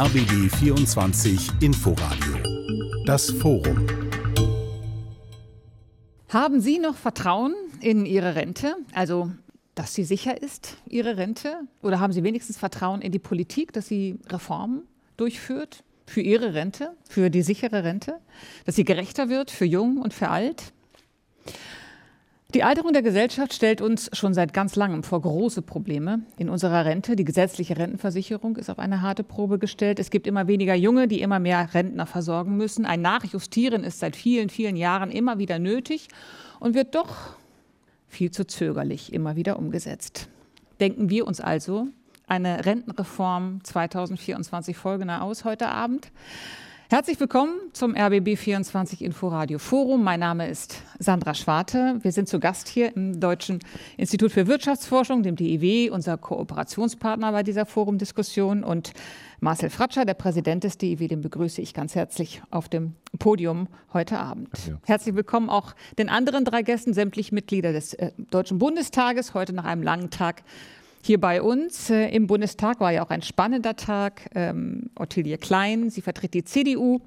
RBB 24 Inforadio. Das Forum. Haben Sie noch Vertrauen in Ihre Rente? Also, dass sie sicher ist, Ihre Rente? Oder haben Sie wenigstens Vertrauen in die Politik, dass sie Reformen durchführt für Ihre Rente, für die sichere Rente? Dass sie gerechter wird für Jung und für Alt? Die Alterung der Gesellschaft stellt uns schon seit ganz langem vor große Probleme. In unserer Rente, die gesetzliche Rentenversicherung, ist auf eine harte Probe gestellt. Es gibt immer weniger Junge, die immer mehr Rentner versorgen müssen. Ein Nachjustieren ist seit vielen, vielen Jahren immer wieder nötig und wird doch viel zu zögerlich immer wieder umgesetzt. Denken wir uns also eine Rentenreform 2024 folgender aus heute Abend. Herzlich willkommen zum RBB 24 Inforadio Forum. Mein Name ist Sandra Schwarte. Wir sind zu Gast hier im Deutschen Institut für Wirtschaftsforschung, dem DIW, unser Kooperationspartner bei dieser Forumdiskussion. Und Marcel Fratscher, der Präsident des DIW, den begrüße ich ganz herzlich auf dem Podium heute Abend. Ja. Herzlich willkommen auch den anderen drei Gästen, sämtlich Mitglieder des äh, Deutschen Bundestages, heute nach einem langen Tag hier bei uns äh, im Bundestag war ja auch ein spannender Tag. Ähm, Ottilie Klein, sie vertritt die CDU,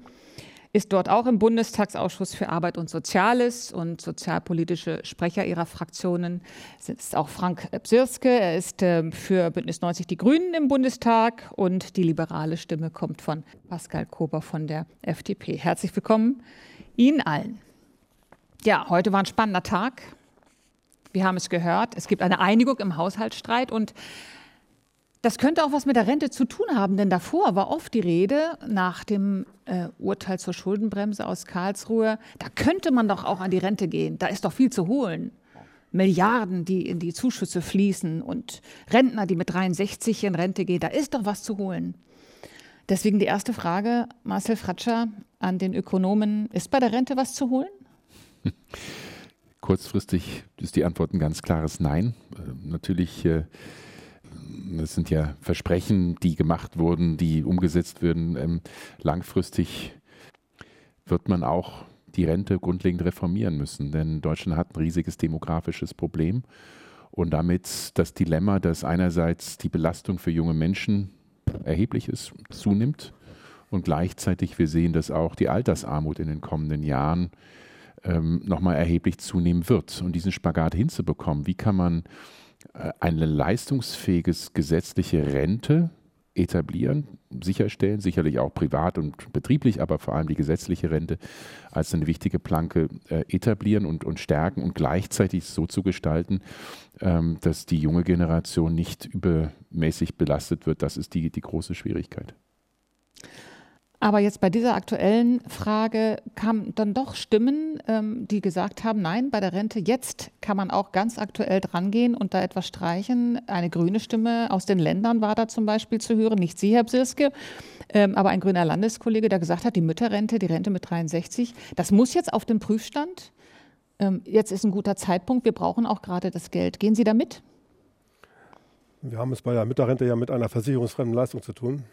ist dort auch im Bundestagsausschuss für Arbeit und Soziales und sozialpolitische Sprecher ihrer Fraktionen. Es ist auch Frank Psirske, er ist äh, für Bündnis 90 Die Grünen im Bundestag und die liberale Stimme kommt von Pascal Kober von der FDP. Herzlich willkommen Ihnen allen. Ja, heute war ein spannender Tag. Wir haben es gehört, es gibt eine Einigung im Haushaltsstreit und das könnte auch was mit der Rente zu tun haben, denn davor war oft die Rede nach dem äh, Urteil zur Schuldenbremse aus Karlsruhe, da könnte man doch auch an die Rente gehen, da ist doch viel zu holen. Milliarden, die in die Zuschüsse fließen und Rentner, die mit 63 in Rente gehen, da ist doch was zu holen. Deswegen die erste Frage, Marcel Fratscher an den Ökonomen, ist bei der Rente was zu holen? Kurzfristig ist die Antwort ein ganz klares Nein. Äh, natürlich, äh, das sind ja Versprechen, die gemacht wurden, die umgesetzt werden. Ähm, langfristig wird man auch die Rente grundlegend reformieren müssen, denn Deutschland hat ein riesiges demografisches Problem und damit das Dilemma, dass einerseits die Belastung für junge Menschen erheblich ist, zunimmt und gleichzeitig wir sehen, dass auch die Altersarmut in den kommenden Jahren ähm, nochmal erheblich zunehmen wird. Und diesen Spagat hinzubekommen, wie kann man äh, eine leistungsfähiges gesetzliche Rente etablieren, sicherstellen, sicherlich auch privat und betrieblich, aber vor allem die gesetzliche Rente als eine wichtige Planke äh, etablieren und, und stärken und gleichzeitig so zu gestalten, ähm, dass die junge Generation nicht übermäßig belastet wird. Das ist die, die große Schwierigkeit. Aber jetzt bei dieser aktuellen Frage kamen dann doch Stimmen, ähm, die gesagt haben, nein, bei der Rente jetzt kann man auch ganz aktuell drangehen und da etwas streichen. Eine grüne Stimme aus den Ländern war da zum Beispiel zu hören, nicht Sie, Herr Bsirske, ähm, aber ein grüner Landeskollege, der gesagt hat, die Mütterrente, die Rente mit 63, das muss jetzt auf den Prüfstand. Ähm, jetzt ist ein guter Zeitpunkt, wir brauchen auch gerade das Geld. Gehen Sie da mit? Wir haben es bei der Mütterrente ja mit einer versicherungsfremden Leistung zu tun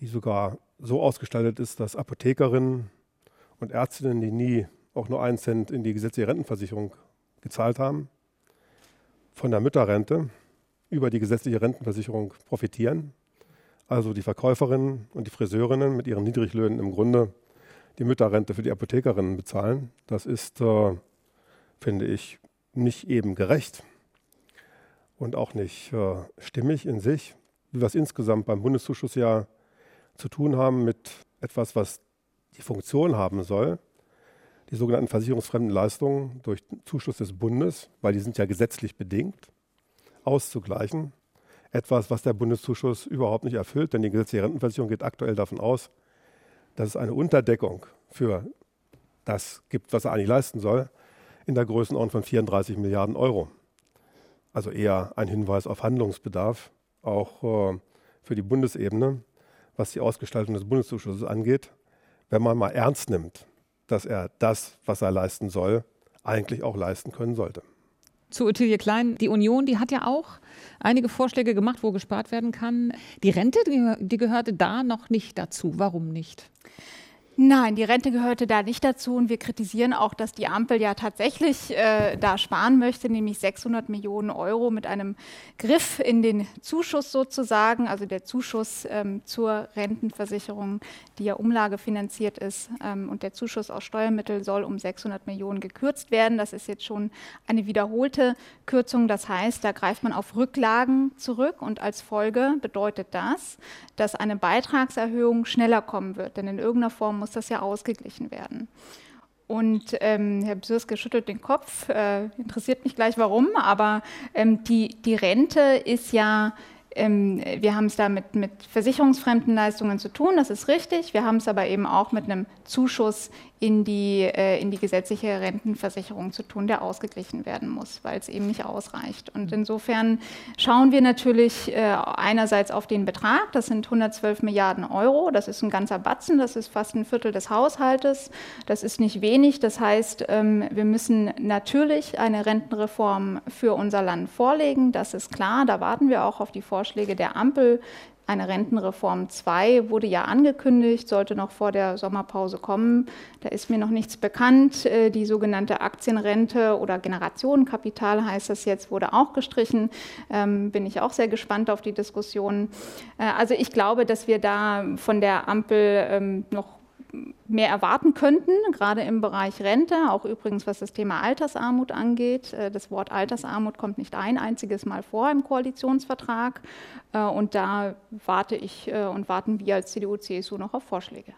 die sogar so ausgestaltet ist, dass Apothekerinnen und Ärztinnen, die nie auch nur einen Cent in die gesetzliche Rentenversicherung gezahlt haben, von der Mütterrente über die gesetzliche Rentenversicherung profitieren. Also die Verkäuferinnen und die Friseurinnen mit ihren Niedriglöhnen im Grunde die Mütterrente für die Apothekerinnen bezahlen. Das ist, äh, finde ich, nicht eben gerecht und auch nicht äh, stimmig in sich, wie wir es insgesamt beim Bundeszuschuss ja zu tun haben mit etwas, was die Funktion haben soll, die sogenannten versicherungsfremden Leistungen durch Zuschuss des Bundes, weil die sind ja gesetzlich bedingt, auszugleichen. Etwas, was der Bundeszuschuss überhaupt nicht erfüllt, denn die gesetzliche Rentenversicherung geht aktuell davon aus, dass es eine Unterdeckung für das gibt, was er eigentlich leisten soll, in der Größenordnung von 34 Milliarden Euro. Also eher ein Hinweis auf Handlungsbedarf, auch äh, für die Bundesebene was die Ausgestaltung des Bundeszuschusses angeht, wenn man mal ernst nimmt, dass er das, was er leisten soll, eigentlich auch leisten können sollte. Zu Ottilie Klein, die Union, die hat ja auch einige Vorschläge gemacht, wo gespart werden kann. Die Rente, die, die gehörte da noch nicht dazu. Warum nicht? Nein, die Rente gehörte da nicht dazu und wir kritisieren auch, dass die Ampel ja tatsächlich äh, da sparen möchte, nämlich 600 Millionen Euro mit einem Griff in den Zuschuss sozusagen, also der Zuschuss ähm, zur Rentenversicherung, die ja umlagefinanziert ist ähm, und der Zuschuss aus Steuermitteln soll um 600 Millionen gekürzt werden. Das ist jetzt schon eine wiederholte Kürzung. Das heißt, da greift man auf Rücklagen zurück und als Folge bedeutet das, dass eine Beitragserhöhung schneller kommen wird, denn in irgendeiner Form muss muss das ja ausgeglichen werden. Und ähm, Herr Bsürske schüttelt den Kopf, äh, interessiert mich gleich warum, aber ähm, die, die Rente ist ja ähm, wir haben es da mit, mit versicherungsfremden Leistungen zu tun, das ist richtig. Wir haben es aber eben auch mit einem Zuschuss in die, äh, in die gesetzliche Rentenversicherung zu tun, der ausgeglichen werden muss, weil es eben nicht ausreicht. Und insofern schauen wir natürlich äh, einerseits auf den Betrag, das sind 112 Milliarden Euro, das ist ein ganzer Batzen, das ist fast ein Viertel des Haushaltes, das ist nicht wenig. Das heißt, ähm, wir müssen natürlich eine Rentenreform für unser Land vorlegen, das ist klar, da warten wir auch auf die Vorschläge der Ampel. Eine Rentenreform 2 wurde ja angekündigt, sollte noch vor der Sommerpause kommen. Da ist mir noch nichts bekannt. Äh, die sogenannte Aktienrente oder Generationenkapital heißt das jetzt, wurde auch gestrichen. Ähm, bin ich auch sehr gespannt auf die Diskussion. Äh, also ich glaube, dass wir da von der Ampel ähm, noch mehr erwarten könnten, gerade im Bereich Rente, auch übrigens was das Thema Altersarmut angeht. Äh, das Wort Altersarmut kommt nicht ein einziges Mal vor im Koalitionsvertrag. Äh, und da warte ich äh, und warten wir als CDU, CSU noch auf Vorschläge.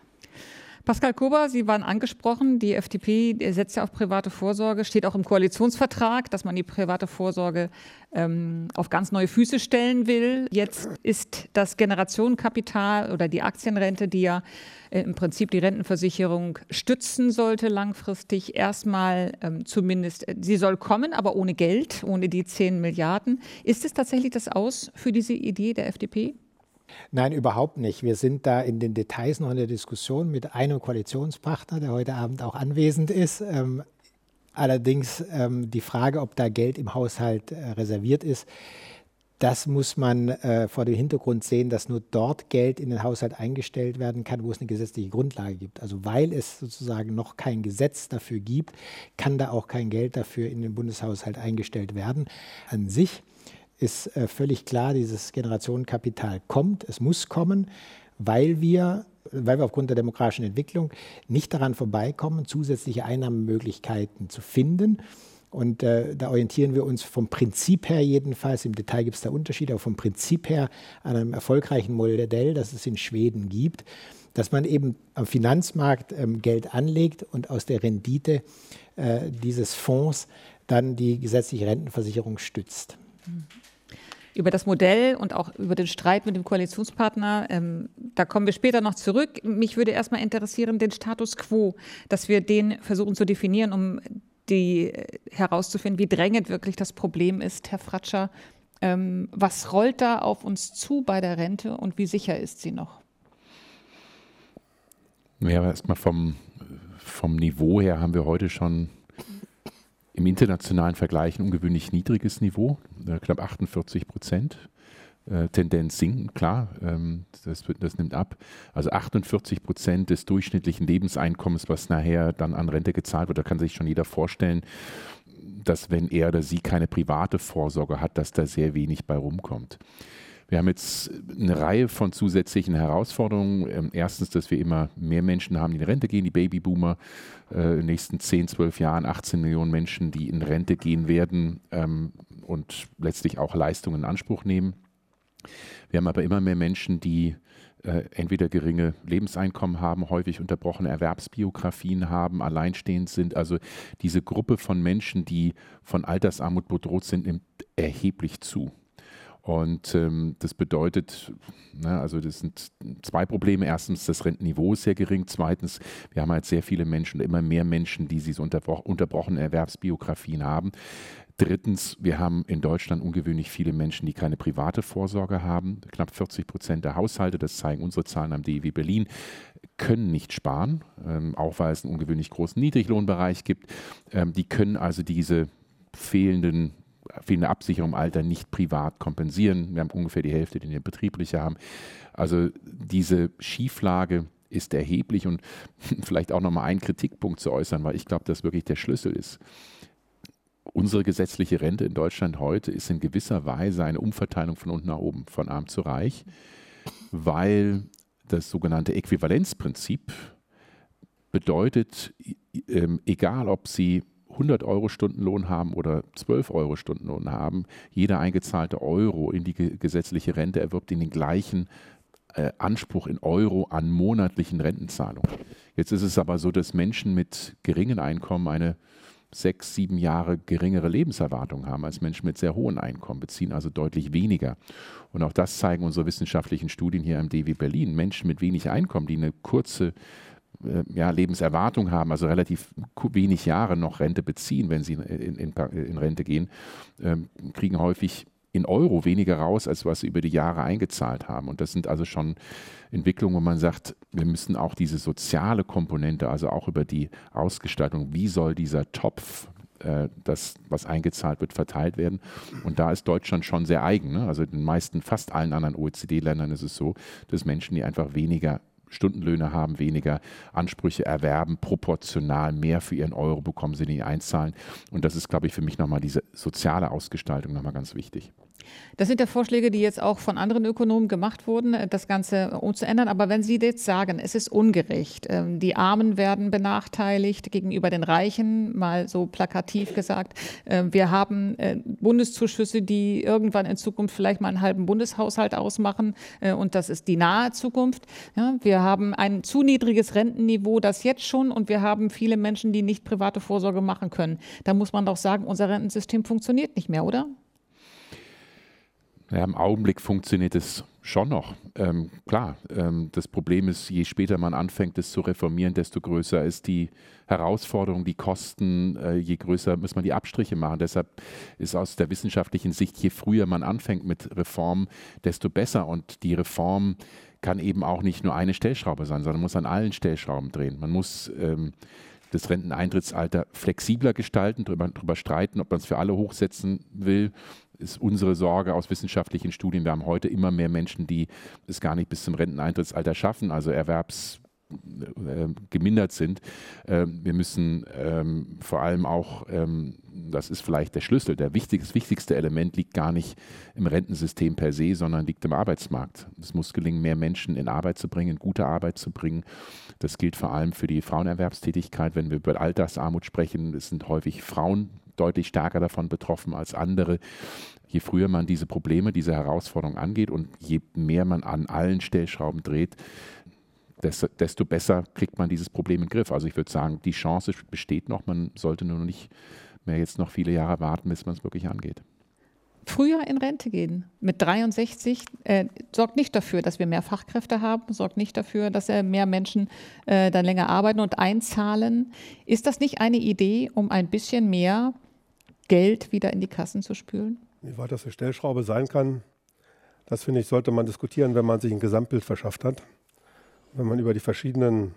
Pascal Kober, Sie waren angesprochen, die FDP setzt ja auf private Vorsorge, steht auch im Koalitionsvertrag, dass man die private Vorsorge ähm, auf ganz neue Füße stellen will. Jetzt ist das Generationenkapital oder die Aktienrente, die ja äh, im Prinzip die Rentenversicherung stützen sollte langfristig, erstmal ähm, zumindest, äh, sie soll kommen, aber ohne Geld, ohne die 10 Milliarden. Ist es tatsächlich das Aus für diese Idee der FDP? Nein, überhaupt nicht. Wir sind da in den Details noch in der Diskussion mit einem Koalitionspartner, der heute Abend auch anwesend ist. Ähm, allerdings ähm, die Frage, ob da Geld im Haushalt äh, reserviert ist, das muss man äh, vor dem Hintergrund sehen, dass nur dort Geld in den Haushalt eingestellt werden kann, wo es eine gesetzliche Grundlage gibt. Also weil es sozusagen noch kein Gesetz dafür gibt, kann da auch kein Geld dafür in den Bundeshaushalt eingestellt werden. An sich ist äh, völlig klar, dieses Generationenkapital kommt, es muss kommen, weil wir, weil wir aufgrund der demografischen Entwicklung nicht daran vorbeikommen, zusätzliche Einnahmemöglichkeiten zu finden. Und äh, da orientieren wir uns vom Prinzip her jedenfalls, im Detail gibt es da Unterschiede, aber vom Prinzip her an einem erfolgreichen Modell, das es in Schweden gibt, dass man eben am Finanzmarkt ähm, Geld anlegt und aus der Rendite äh, dieses Fonds dann die gesetzliche Rentenversicherung stützt. Über das Modell und auch über den Streit mit dem Koalitionspartner. Ähm, da kommen wir später noch zurück. Mich würde erstmal interessieren, den Status quo, dass wir den versuchen zu definieren, um die äh, herauszufinden, wie drängend wirklich das Problem ist, Herr Fratscher. Ähm, was rollt da auf uns zu bei der Rente und wie sicher ist sie noch? Ja, erstmal vom, vom Niveau her haben wir heute schon im internationalen Vergleich ein ungewöhnlich niedriges Niveau, äh, knapp 48 Prozent. Äh, Tendenz sinken, klar, ähm, das, wird, das nimmt ab. Also 48 Prozent des durchschnittlichen Lebenseinkommens, was nachher dann an Rente gezahlt wird, da kann sich schon jeder vorstellen, dass wenn er oder sie keine private Vorsorge hat, dass da sehr wenig bei rumkommt. Wir haben jetzt eine Reihe von zusätzlichen Herausforderungen. Ähm, erstens, dass wir immer mehr Menschen haben, die in Rente gehen, die Babyboomer, äh, in den nächsten 10, 12 Jahren 18 Millionen Menschen, die in Rente gehen werden ähm, und letztlich auch Leistungen in Anspruch nehmen. Wir haben aber immer mehr Menschen, die äh, entweder geringe Lebenseinkommen haben, häufig unterbrochene Erwerbsbiografien haben, alleinstehend sind. Also diese Gruppe von Menschen, die von Altersarmut bedroht sind, nimmt erheblich zu. Und ähm, das bedeutet, na, ne, also das sind zwei Probleme. Erstens, das Rentenniveau ist sehr gering. Zweitens, wir haben halt sehr viele Menschen, immer mehr Menschen, die diese unterbro unterbrochenen Erwerbsbiografien haben. Drittens, wir haben in Deutschland ungewöhnlich viele Menschen, die keine private Vorsorge haben. Knapp 40 Prozent der Haushalte, das zeigen unsere Zahlen am DEW Berlin, können nicht sparen, ähm, auch weil es einen ungewöhnlich großen Niedriglohnbereich gibt. Ähm, die können also diese fehlenden fehlende Absicherung im Alter nicht privat kompensieren. Wir haben ungefähr die Hälfte, die eine betriebliche haben. Also diese Schieflage ist erheblich und vielleicht auch nochmal einen Kritikpunkt zu äußern, weil ich glaube, dass wirklich der Schlüssel ist. Unsere gesetzliche Rente in Deutschland heute ist in gewisser Weise eine Umverteilung von unten nach oben, von arm zu reich, weil das sogenannte Äquivalenzprinzip bedeutet, ähm, egal ob Sie 100 Euro Stundenlohn haben oder 12 Euro Stundenlohn haben, jeder eingezahlte Euro in die gesetzliche Rente erwirbt in den gleichen äh, Anspruch in Euro an monatlichen Rentenzahlungen. Jetzt ist es aber so, dass Menschen mit geringen Einkommen eine sechs, sieben Jahre geringere Lebenserwartung haben als Menschen mit sehr hohen Einkommen, beziehen also deutlich weniger. Und auch das zeigen unsere wissenschaftlichen Studien hier am DW Berlin. Menschen mit wenig Einkommen, die eine kurze ja, Lebenserwartung haben, also relativ wenig Jahre noch Rente beziehen, wenn sie in, in, in Rente gehen, ähm, kriegen häufig in Euro weniger raus, als was sie über die Jahre eingezahlt haben. Und das sind also schon Entwicklungen, wo man sagt, wir müssen auch diese soziale Komponente, also auch über die Ausgestaltung, wie soll dieser Topf, äh, das, was eingezahlt wird, verteilt werden. Und da ist Deutschland schon sehr eigen. Ne? Also in den meisten, fast allen anderen OECD-Ländern ist es so, dass Menschen, die einfach weniger Stundenlöhne haben, weniger Ansprüche erwerben, proportional mehr für ihren Euro bekommen sie, die einzahlen. Und das ist, glaube ich, für mich nochmal diese soziale Ausgestaltung nochmal ganz wichtig. Das sind ja Vorschläge, die jetzt auch von anderen Ökonomen gemacht wurden, äh, das Ganze umzuändern. Aber wenn Sie jetzt sagen, es ist ungerecht, ähm, die Armen werden benachteiligt gegenüber den Reichen, mal so plakativ gesagt, ähm, wir haben äh, Bundeszuschüsse, die irgendwann in Zukunft vielleicht mal einen halben Bundeshaushalt ausmachen äh, und das ist die nahe Zukunft. wir haben ein zu niedriges Rentenniveau, das jetzt schon und wir haben viele Menschen, die nicht private Vorsorge machen können. Da muss man doch sagen, unser Rentensystem funktioniert nicht mehr, oder? Ja, Im Augenblick funktioniert es schon noch. Ähm, klar, ähm, das Problem ist, je später man anfängt, es zu reformieren, desto größer ist die Herausforderung, die Kosten, äh, je größer muss man die Abstriche machen. Deshalb ist aus der wissenschaftlichen Sicht, je früher man anfängt mit Reformen, desto besser. Und die Reform kann eben auch nicht nur eine Stellschraube sein, sondern muss an allen Stellschrauben drehen. Man muss ähm, das Renteneintrittsalter flexibler gestalten, darüber, darüber streiten, ob man es für alle hochsetzen will ist unsere Sorge aus wissenschaftlichen Studien. Wir haben heute immer mehr Menschen, die es gar nicht bis zum Renteneintrittsalter schaffen, also Erwerbs äh, gemindert sind. Ähm, wir müssen ähm, vor allem auch, ähm, das ist vielleicht der Schlüssel, der wichtig, wichtigste Element liegt gar nicht im Rentensystem per se, sondern liegt im Arbeitsmarkt. Es muss gelingen, mehr Menschen in Arbeit zu bringen, in gute Arbeit zu bringen. Das gilt vor allem für die Frauenerwerbstätigkeit. Wenn wir über Altersarmut sprechen, es sind häufig Frauen deutlich stärker davon betroffen als andere. Je früher man diese Probleme, diese Herausforderungen angeht und je mehr man an allen Stellschrauben dreht, desto, desto besser kriegt man dieses Problem in den Griff. Also ich würde sagen, die Chance besteht noch, man sollte nur noch nicht mehr jetzt noch viele Jahre warten, bis man es wirklich angeht früher in Rente gehen. Mit 63 äh, sorgt nicht dafür, dass wir mehr Fachkräfte haben, sorgt nicht dafür, dass äh, mehr Menschen äh, dann länger arbeiten und einzahlen. Ist das nicht eine Idee, um ein bisschen mehr Geld wieder in die Kassen zu spülen? Wie weit das eine Stellschraube sein kann, das finde ich, sollte man diskutieren, wenn man sich ein Gesamtbild verschafft hat. Wenn man über die verschiedenen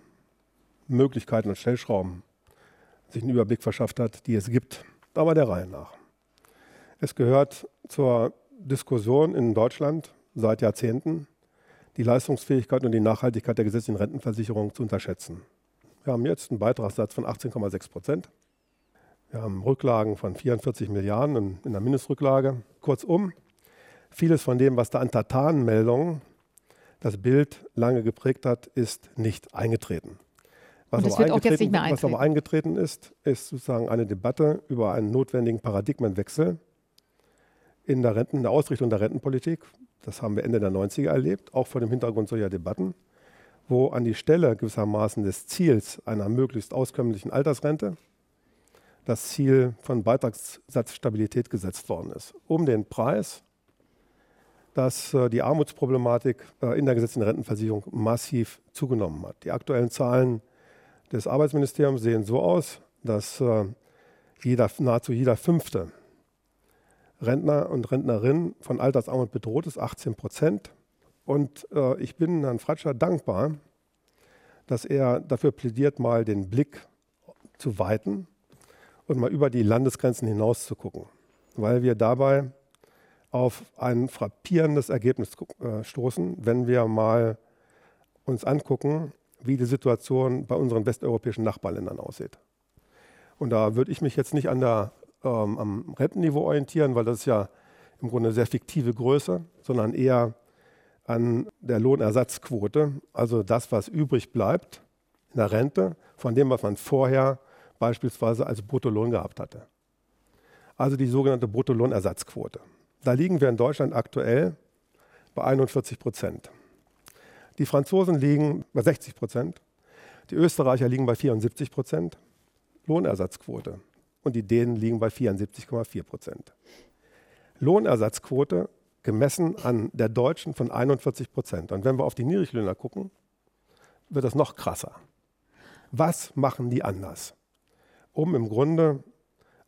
Möglichkeiten und Stellschrauben sich einen Überblick verschafft hat, die es gibt. Aber der Reihe nach. Es gehört zur Diskussion in Deutschland seit Jahrzehnten, die Leistungsfähigkeit und die Nachhaltigkeit der gesetzlichen Rentenversicherung zu unterschätzen. Wir haben jetzt einen Beitragssatz von 18,6 Prozent. Wir haben Rücklagen von 44 Milliarden in der Mindestrücklage. Kurzum, vieles von dem, was da an Tatanmeldungen das Bild lange geprägt hat, ist nicht eingetreten. Was, aber eingetreten, was aber eingetreten ist, ist sozusagen eine Debatte über einen notwendigen Paradigmenwechsel in der, Renten, in der Ausrichtung der Rentenpolitik. Das haben wir Ende der 90er erlebt, auch vor dem Hintergrund solcher Debatten, wo an die Stelle gewissermaßen des Ziels einer möglichst auskömmlichen Altersrente das Ziel von Beitragssatzstabilität gesetzt worden ist, um den Preis, dass äh, die Armutsproblematik äh, in der gesetzlichen Rentenversicherung massiv zugenommen hat. Die aktuellen Zahlen des Arbeitsministeriums sehen so aus, dass äh, jeder, nahezu jeder fünfte Rentner und Rentnerin von Altersarmut bedroht ist, 18 Prozent. Und ich bin Herrn Fratscher dankbar, dass er dafür plädiert, mal den Blick zu weiten und mal über die Landesgrenzen hinaus zu gucken, weil wir dabei auf ein frappierendes Ergebnis äh, stoßen, wenn wir mal uns angucken, wie die Situation bei unseren westeuropäischen Nachbarländern aussieht. Und da würde ich mich jetzt nicht an der, ähm, am Rentenniveau orientieren, weil das ist ja im Grunde eine sehr fiktive Größe, sondern eher an der Lohnersatzquote, also das, was übrig bleibt in der Rente von dem, was man vorher beispielsweise als Bruttolohn gehabt hatte. Also die sogenannte Bruttolohnersatzquote. Da liegen wir in Deutschland aktuell bei 41 Prozent. Die Franzosen liegen bei 60 Prozent, die Österreicher liegen bei 74 Prozent Lohnersatzquote und die Dänen liegen bei 74,4 Prozent. Lohnersatzquote gemessen an der deutschen von 41 Prozent. Und wenn wir auf die Niedriglöhner gucken, wird das noch krasser. Was machen die anders, um im Grunde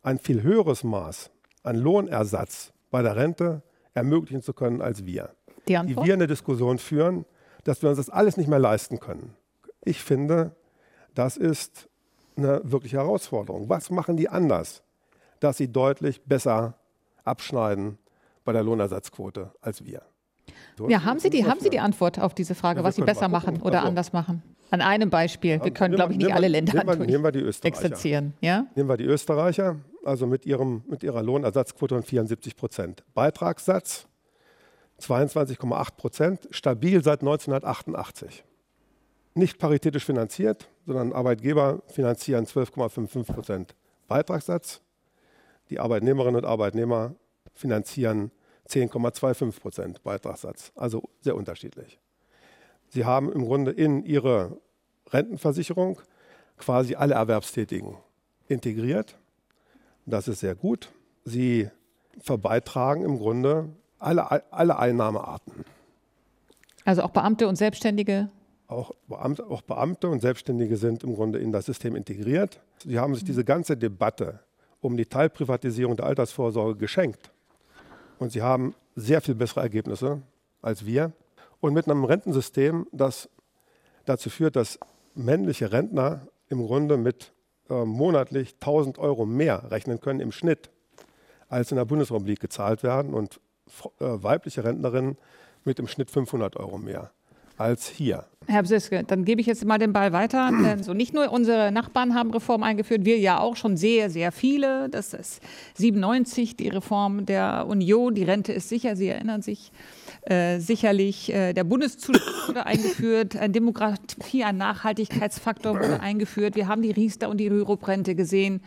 ein viel höheres Maß an Lohnersatz bei der Rente ermöglichen zu können als wir? Die, die wir eine Diskussion führen, dass wir uns das alles nicht mehr leisten können. Ich finde, das ist eine wirkliche Herausforderung. Was machen die anders, dass sie deutlich besser abschneiden bei der Lohnersatzquote als wir? So, ja, haben Sie, die, haben Sie die Antwort auf diese Frage, ja, was Sie besser machen oder also, anders machen? An einem Beispiel. Wir können, glaube ich, nicht alle Länder nehmen wir, nehmen wir die Österreicher. exerzieren. Ja? Nehmen wir die Österreicher, also mit, ihrem, mit ihrer Lohnersatzquote von 74 Prozent. Beitragssatz 22,8 Prozent, stabil seit 1988. Nicht paritätisch finanziert, sondern Arbeitgeber finanzieren 12,55 Prozent Beitragssatz. Die Arbeitnehmerinnen und Arbeitnehmer finanzieren 10,25 Prozent Beitragssatz. Also sehr unterschiedlich. Sie haben im Grunde in ihre Rentenversicherung quasi alle Erwerbstätigen integriert. Das ist sehr gut. Sie verbeitragen im Grunde alle, alle Einnahmearten. Also auch Beamte und Selbstständige? Auch Beamte, auch Beamte und Selbstständige sind im Grunde in das System integriert. Sie haben sich diese ganze Debatte um die Teilprivatisierung der Altersvorsorge geschenkt. Und sie haben sehr viel bessere Ergebnisse als wir. Und mit einem Rentensystem, das dazu führt, dass männliche Rentner im Grunde mit äh, monatlich 1000 Euro mehr rechnen können im Schnitt, als in der Bundesrepublik gezahlt werden. Und äh, weibliche Rentnerinnen mit im Schnitt 500 Euro mehr als hier. Herr Bsiske, dann gebe ich jetzt mal den Ball weiter. so nicht nur unsere Nachbarn haben Reform eingeführt, wir ja auch schon sehr, sehr viele. Das ist 97 die Reform der Union, die Rente ist sicher, Sie erinnern sich äh, sicherlich. Äh, der Bundeszuschlag wurde eingeführt, ein Demografie, ein Nachhaltigkeitsfaktor wurde eingeführt. Wir haben die Riester und die Rürup-Rente gesehen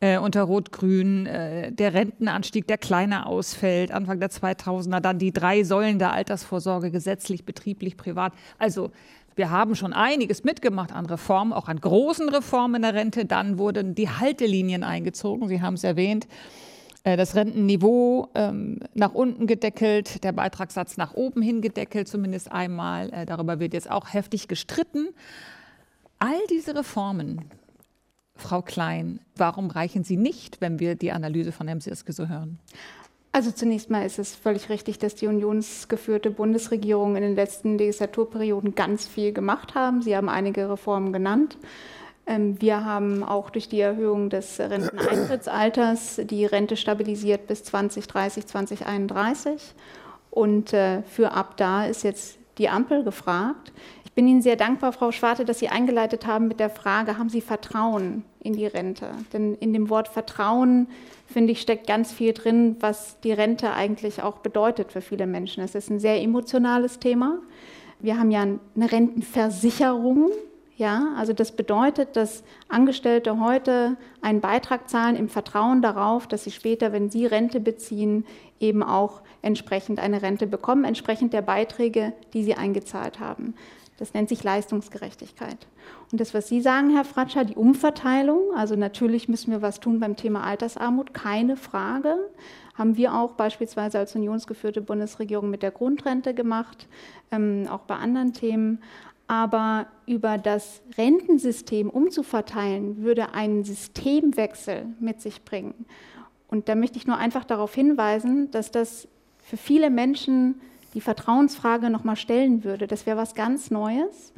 äh, unter Rot-Grün, äh, der Rentenanstieg, der kleiner ausfällt, Anfang der 2000er, dann die drei Säulen der Altersvorsorge, gesetzlich, betrieblich, privat. Also wir haben schon einiges mitgemacht an Reformen, auch an großen Reformen in der Rente. Dann wurden die Haltelinien eingezogen, Sie haben es erwähnt äh, das Rentenniveau ähm, nach unten gedeckelt, der Beitragssatz nach oben hin gedeckelt, zumindest einmal. Äh, darüber wird jetzt auch heftig gestritten. All diese Reformen Frau Klein, warum reichen sie nicht, wenn wir die Analyse von Herrn Sirske so hören? Also zunächst mal ist es völlig richtig, dass die unionsgeführte Bundesregierung in den letzten Legislaturperioden ganz viel gemacht haben. Sie haben einige Reformen genannt. Ähm, wir haben auch durch die Erhöhung des Renteneintrittsalters die Rente stabilisiert bis 2030, 2031. Und äh, für ab da ist jetzt die Ampel gefragt bin Ihnen sehr dankbar, Frau Schwarte, dass Sie eingeleitet haben mit der Frage, haben Sie Vertrauen in die Rente? Denn in dem Wort Vertrauen, finde ich, steckt ganz viel drin, was die Rente eigentlich auch bedeutet für viele Menschen. Es ist ein sehr emotionales Thema. Wir haben ja eine Rentenversicherung. Ja, also das bedeutet, dass Angestellte heute einen Beitrag zahlen im Vertrauen darauf, dass sie später, wenn sie Rente beziehen, eben auch entsprechend eine Rente bekommen, entsprechend der Beiträge, die sie eingezahlt haben. Das nennt sich Leistungsgerechtigkeit. Und das, was Sie sagen, Herr Fratscher, die Umverteilung, also natürlich müssen wir was tun beim Thema Altersarmut, keine Frage. Haben wir auch beispielsweise als unionsgeführte Bundesregierung mit der Grundrente gemacht, ähm, auch bei anderen Themen. Aber über das Rentensystem umzuverteilen, würde einen Systemwechsel mit sich bringen. Und da möchte ich nur einfach darauf hinweisen, dass das für viele Menschen die Vertrauensfrage nochmal stellen würde. Das wäre was ganz Neues.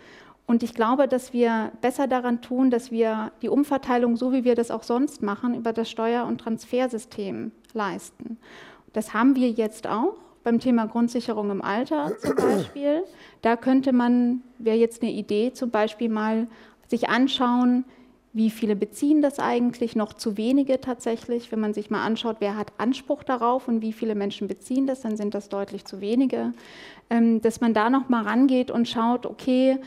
Und ich glaube, dass wir besser daran tun, dass wir die Umverteilung, so wie wir das auch sonst machen, über das Steuer- und Transfersystem leisten. Das haben wir jetzt auch. beim Thema Grundsicherung im Alter zum Beispiel. Da könnte man, wäre jetzt eine Idee, zum Beispiel mal sich anschauen, wie viele beziehen das eigentlich? Noch zu wenige tatsächlich. Wenn man sich mal anschaut, wer hat Anspruch darauf und wie viele Menschen beziehen das, dann sind das deutlich zu wenige. Ähm, dass man da noch mal rangeht und schaut, okay,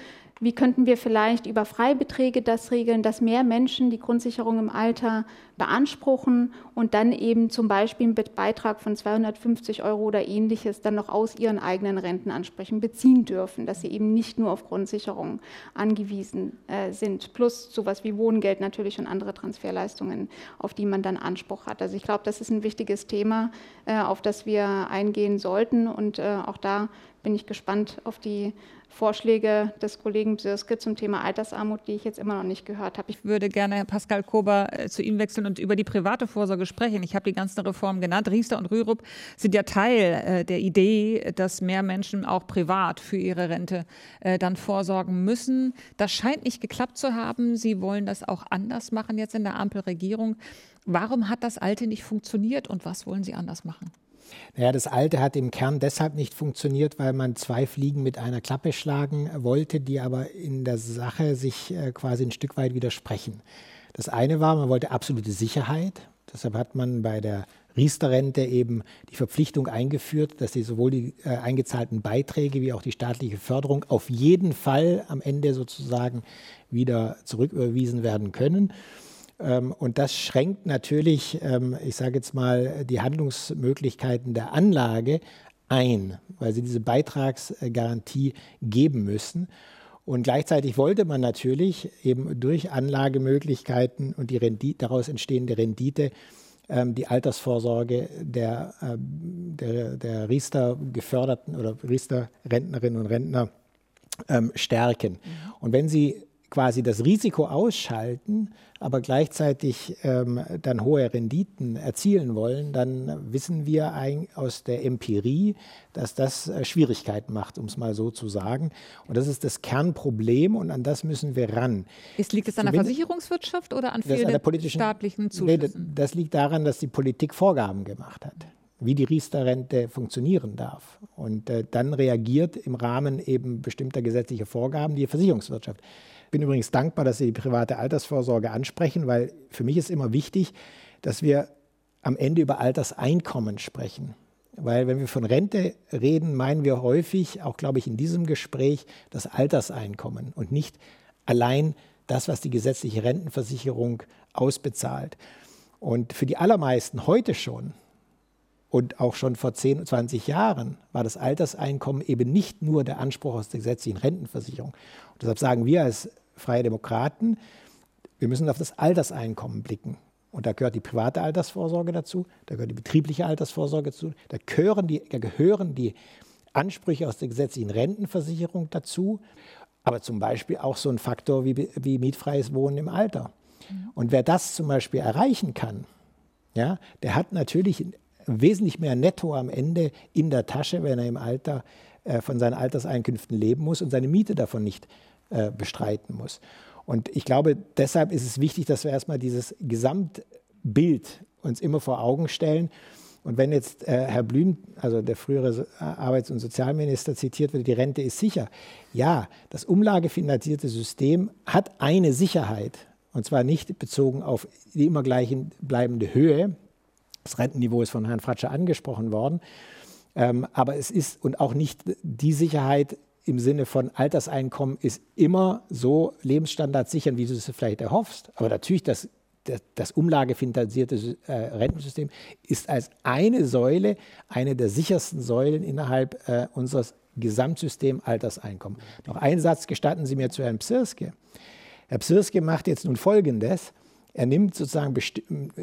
wie könnten wir vielleicht über Freibeträge das regeln, dass mehr Menschen die Grundsicherung im Alter beanspruchen und dann eben zum Beispiel mit Beitrag von 250 Euro oder ähnliches dann noch aus ihren eigenen Rentenansprüchen beziehen dürfen, dass sie eben nicht nur auf Grundsicherung angewiesen äh, sind, plus sowas wie Wohngeld natürlich und andere Transferleistungen, auf die man dann Anspruch hat. Also ich glaube, das ist ein wichtiges Thema, äh, auf das wir eingehen sollten und äh, auch da bin ich gespannt auf die Vorschläge des Kollegen Bsirske zum Thema Altersarmut, die ich jetzt immer noch nicht gehört habe. Ich würde gerne Pascal Kober äh, zu Ihnen wechseln und über die private Vorsorge sprechen. Ich habe die ganzen Reformen genannt. Riester und Rürup sind ja Teil äh, der Idee, dass mehr Menschen auch privat für ihre Rente äh, dann vorsorgen müssen. Das scheint nicht geklappt zu haben. Sie wollen das auch anders machen jetzt in der Ampelregierung. Warum hat das Alte nicht funktioniert und was wollen Sie anders machen? Naja, das Alte hat im Kern deshalb nicht funktioniert, weil man zwei Fliegen mit einer Klappe schlagen wollte, die aber in der Sache sich äh, quasi ein Stück weit widersprechen. Das eine war, man wollte absolute Sicherheit. Deshalb hat man bei der Riester-Rente eben die Verpflichtung eingeführt, dass sie sowohl die äh, eingezahlten Beiträge wie auch die staatliche Förderung auf jeden Fall am Ende sozusagen wieder zurücküberwiesen werden können. Ähm, und das schränkt natürlich, ähm, ich sage jetzt mal, die Handlungsmöglichkeiten der Anlage ein, weil sie diese Beitragsgarantie geben müssen. Und gleichzeitig wollte man natürlich eben durch Anlagemöglichkeiten und die Rendite, daraus entstehende Rendite ähm, die Altersvorsorge der, der, der Riester-geförderten oder Riester-Rentnerinnen und Rentner stärken. Mhm. Und wenn Sie quasi das Risiko ausschalten, aber gleichzeitig ähm, dann hohe Renditen erzielen wollen, dann wissen wir aus der Empirie, dass das äh, Schwierigkeiten macht, um es mal so zu sagen. Und das ist das Kernproblem und an das müssen wir ran. Ist, liegt es an der Versicherungswirtschaft oder an vielen staatlichen Zuschüssen? Nee, das liegt daran, dass die Politik Vorgaben gemacht hat wie die Riester-Rente funktionieren darf. Und äh, dann reagiert im Rahmen eben bestimmter gesetzlicher Vorgaben die Versicherungswirtschaft bin übrigens dankbar, dass Sie die private Altersvorsorge ansprechen, weil für mich ist immer wichtig, dass wir am Ende über Alterseinkommen sprechen. Weil wenn wir von Rente reden, meinen wir häufig, auch glaube ich in diesem Gespräch, das Alterseinkommen und nicht allein das, was die gesetzliche Rentenversicherung ausbezahlt. Und für die allermeisten heute schon und auch schon vor 10, 20 Jahren war das Alterseinkommen eben nicht nur der Anspruch aus der gesetzlichen Rentenversicherung. Und deshalb sagen wir als Freie Demokraten, wir müssen auf das Alterseinkommen blicken. Und da gehört die private Altersvorsorge dazu, da gehört die betriebliche Altersvorsorge dazu, da gehören die, da gehören die Ansprüche aus der gesetzlichen Rentenversicherung dazu, aber zum Beispiel auch so ein Faktor wie, wie mietfreies Wohnen im Alter. Und wer das zum Beispiel erreichen kann, ja, der hat natürlich wesentlich mehr Netto am Ende in der Tasche, wenn er im Alter äh, von seinen Alterseinkünften leben muss und seine Miete davon nicht äh, bestreiten muss. Und ich glaube, deshalb ist es wichtig, dass wir erstmal dieses Gesamtbild uns immer vor Augen stellen. Und wenn jetzt äh, Herr Blüm, also der frühere Arbeits- und Sozialminister, zitiert wird, die Rente ist sicher. Ja, das umlagefinanzierte System hat eine Sicherheit. Und zwar nicht bezogen auf die immer gleich bleibende Höhe. Das Rentenniveau ist von Herrn Fratscher angesprochen worden. Ähm, aber es ist und auch nicht die Sicherheit im Sinne von Alterseinkommen ist immer so Lebensstandard sichern, wie du es vielleicht erhoffst. Aber natürlich das, das, das umlagefinanzierte äh, Rentensystem ist als eine Säule, eine der sichersten Säulen innerhalb äh, unseres Gesamtsystems Alterseinkommen. Noch einen Satz gestatten Sie mir zu Herrn Psirske. Herr Psirske macht jetzt nun Folgendes. Er nimmt sozusagen,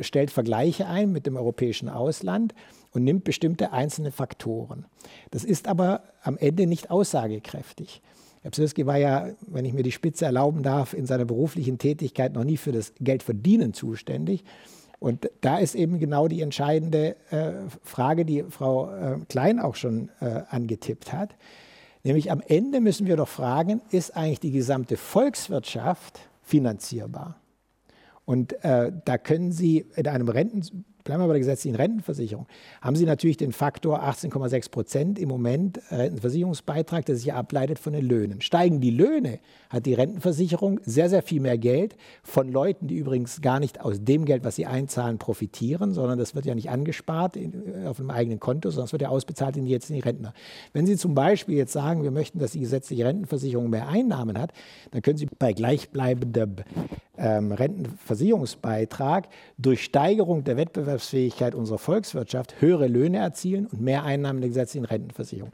stellt Vergleiche ein mit dem europäischen Ausland und nimmt bestimmte einzelne Faktoren. Das ist aber am Ende nicht aussagekräftig. Herr Psirski war ja, wenn ich mir die Spitze erlauben darf, in seiner beruflichen Tätigkeit noch nie für das Geldverdienen zuständig. Und da ist eben genau die entscheidende äh, Frage, die Frau äh, Klein auch schon äh, angetippt hat. Nämlich am Ende müssen wir doch fragen, ist eigentlich die gesamte Volkswirtschaft finanzierbar? Und äh, da können Sie in einem Renten Bleiben wir bei der gesetzlichen Rentenversicherung. Haben Sie natürlich den Faktor 18,6 Prozent im Moment Rentenversicherungsbeitrag, der sich ableitet von den Löhnen. Steigen die Löhne, hat die Rentenversicherung sehr, sehr viel mehr Geld von Leuten, die übrigens gar nicht aus dem Geld, was sie einzahlen, profitieren, sondern das wird ja nicht angespart in, auf einem eigenen Konto, sondern es wird ja ausbezahlt in die, die Rentner. Wenn Sie zum Beispiel jetzt sagen, wir möchten, dass die gesetzliche Rentenversicherung mehr Einnahmen hat, dann können Sie bei gleichbleibendem ähm, Rentenversicherungsbeitrag durch Steigerung der Wettbewerbsfähigkeit unserer Volkswirtschaft höhere Löhne erzielen und mehr Einnahmen der gesetzlichen Rentenversicherung.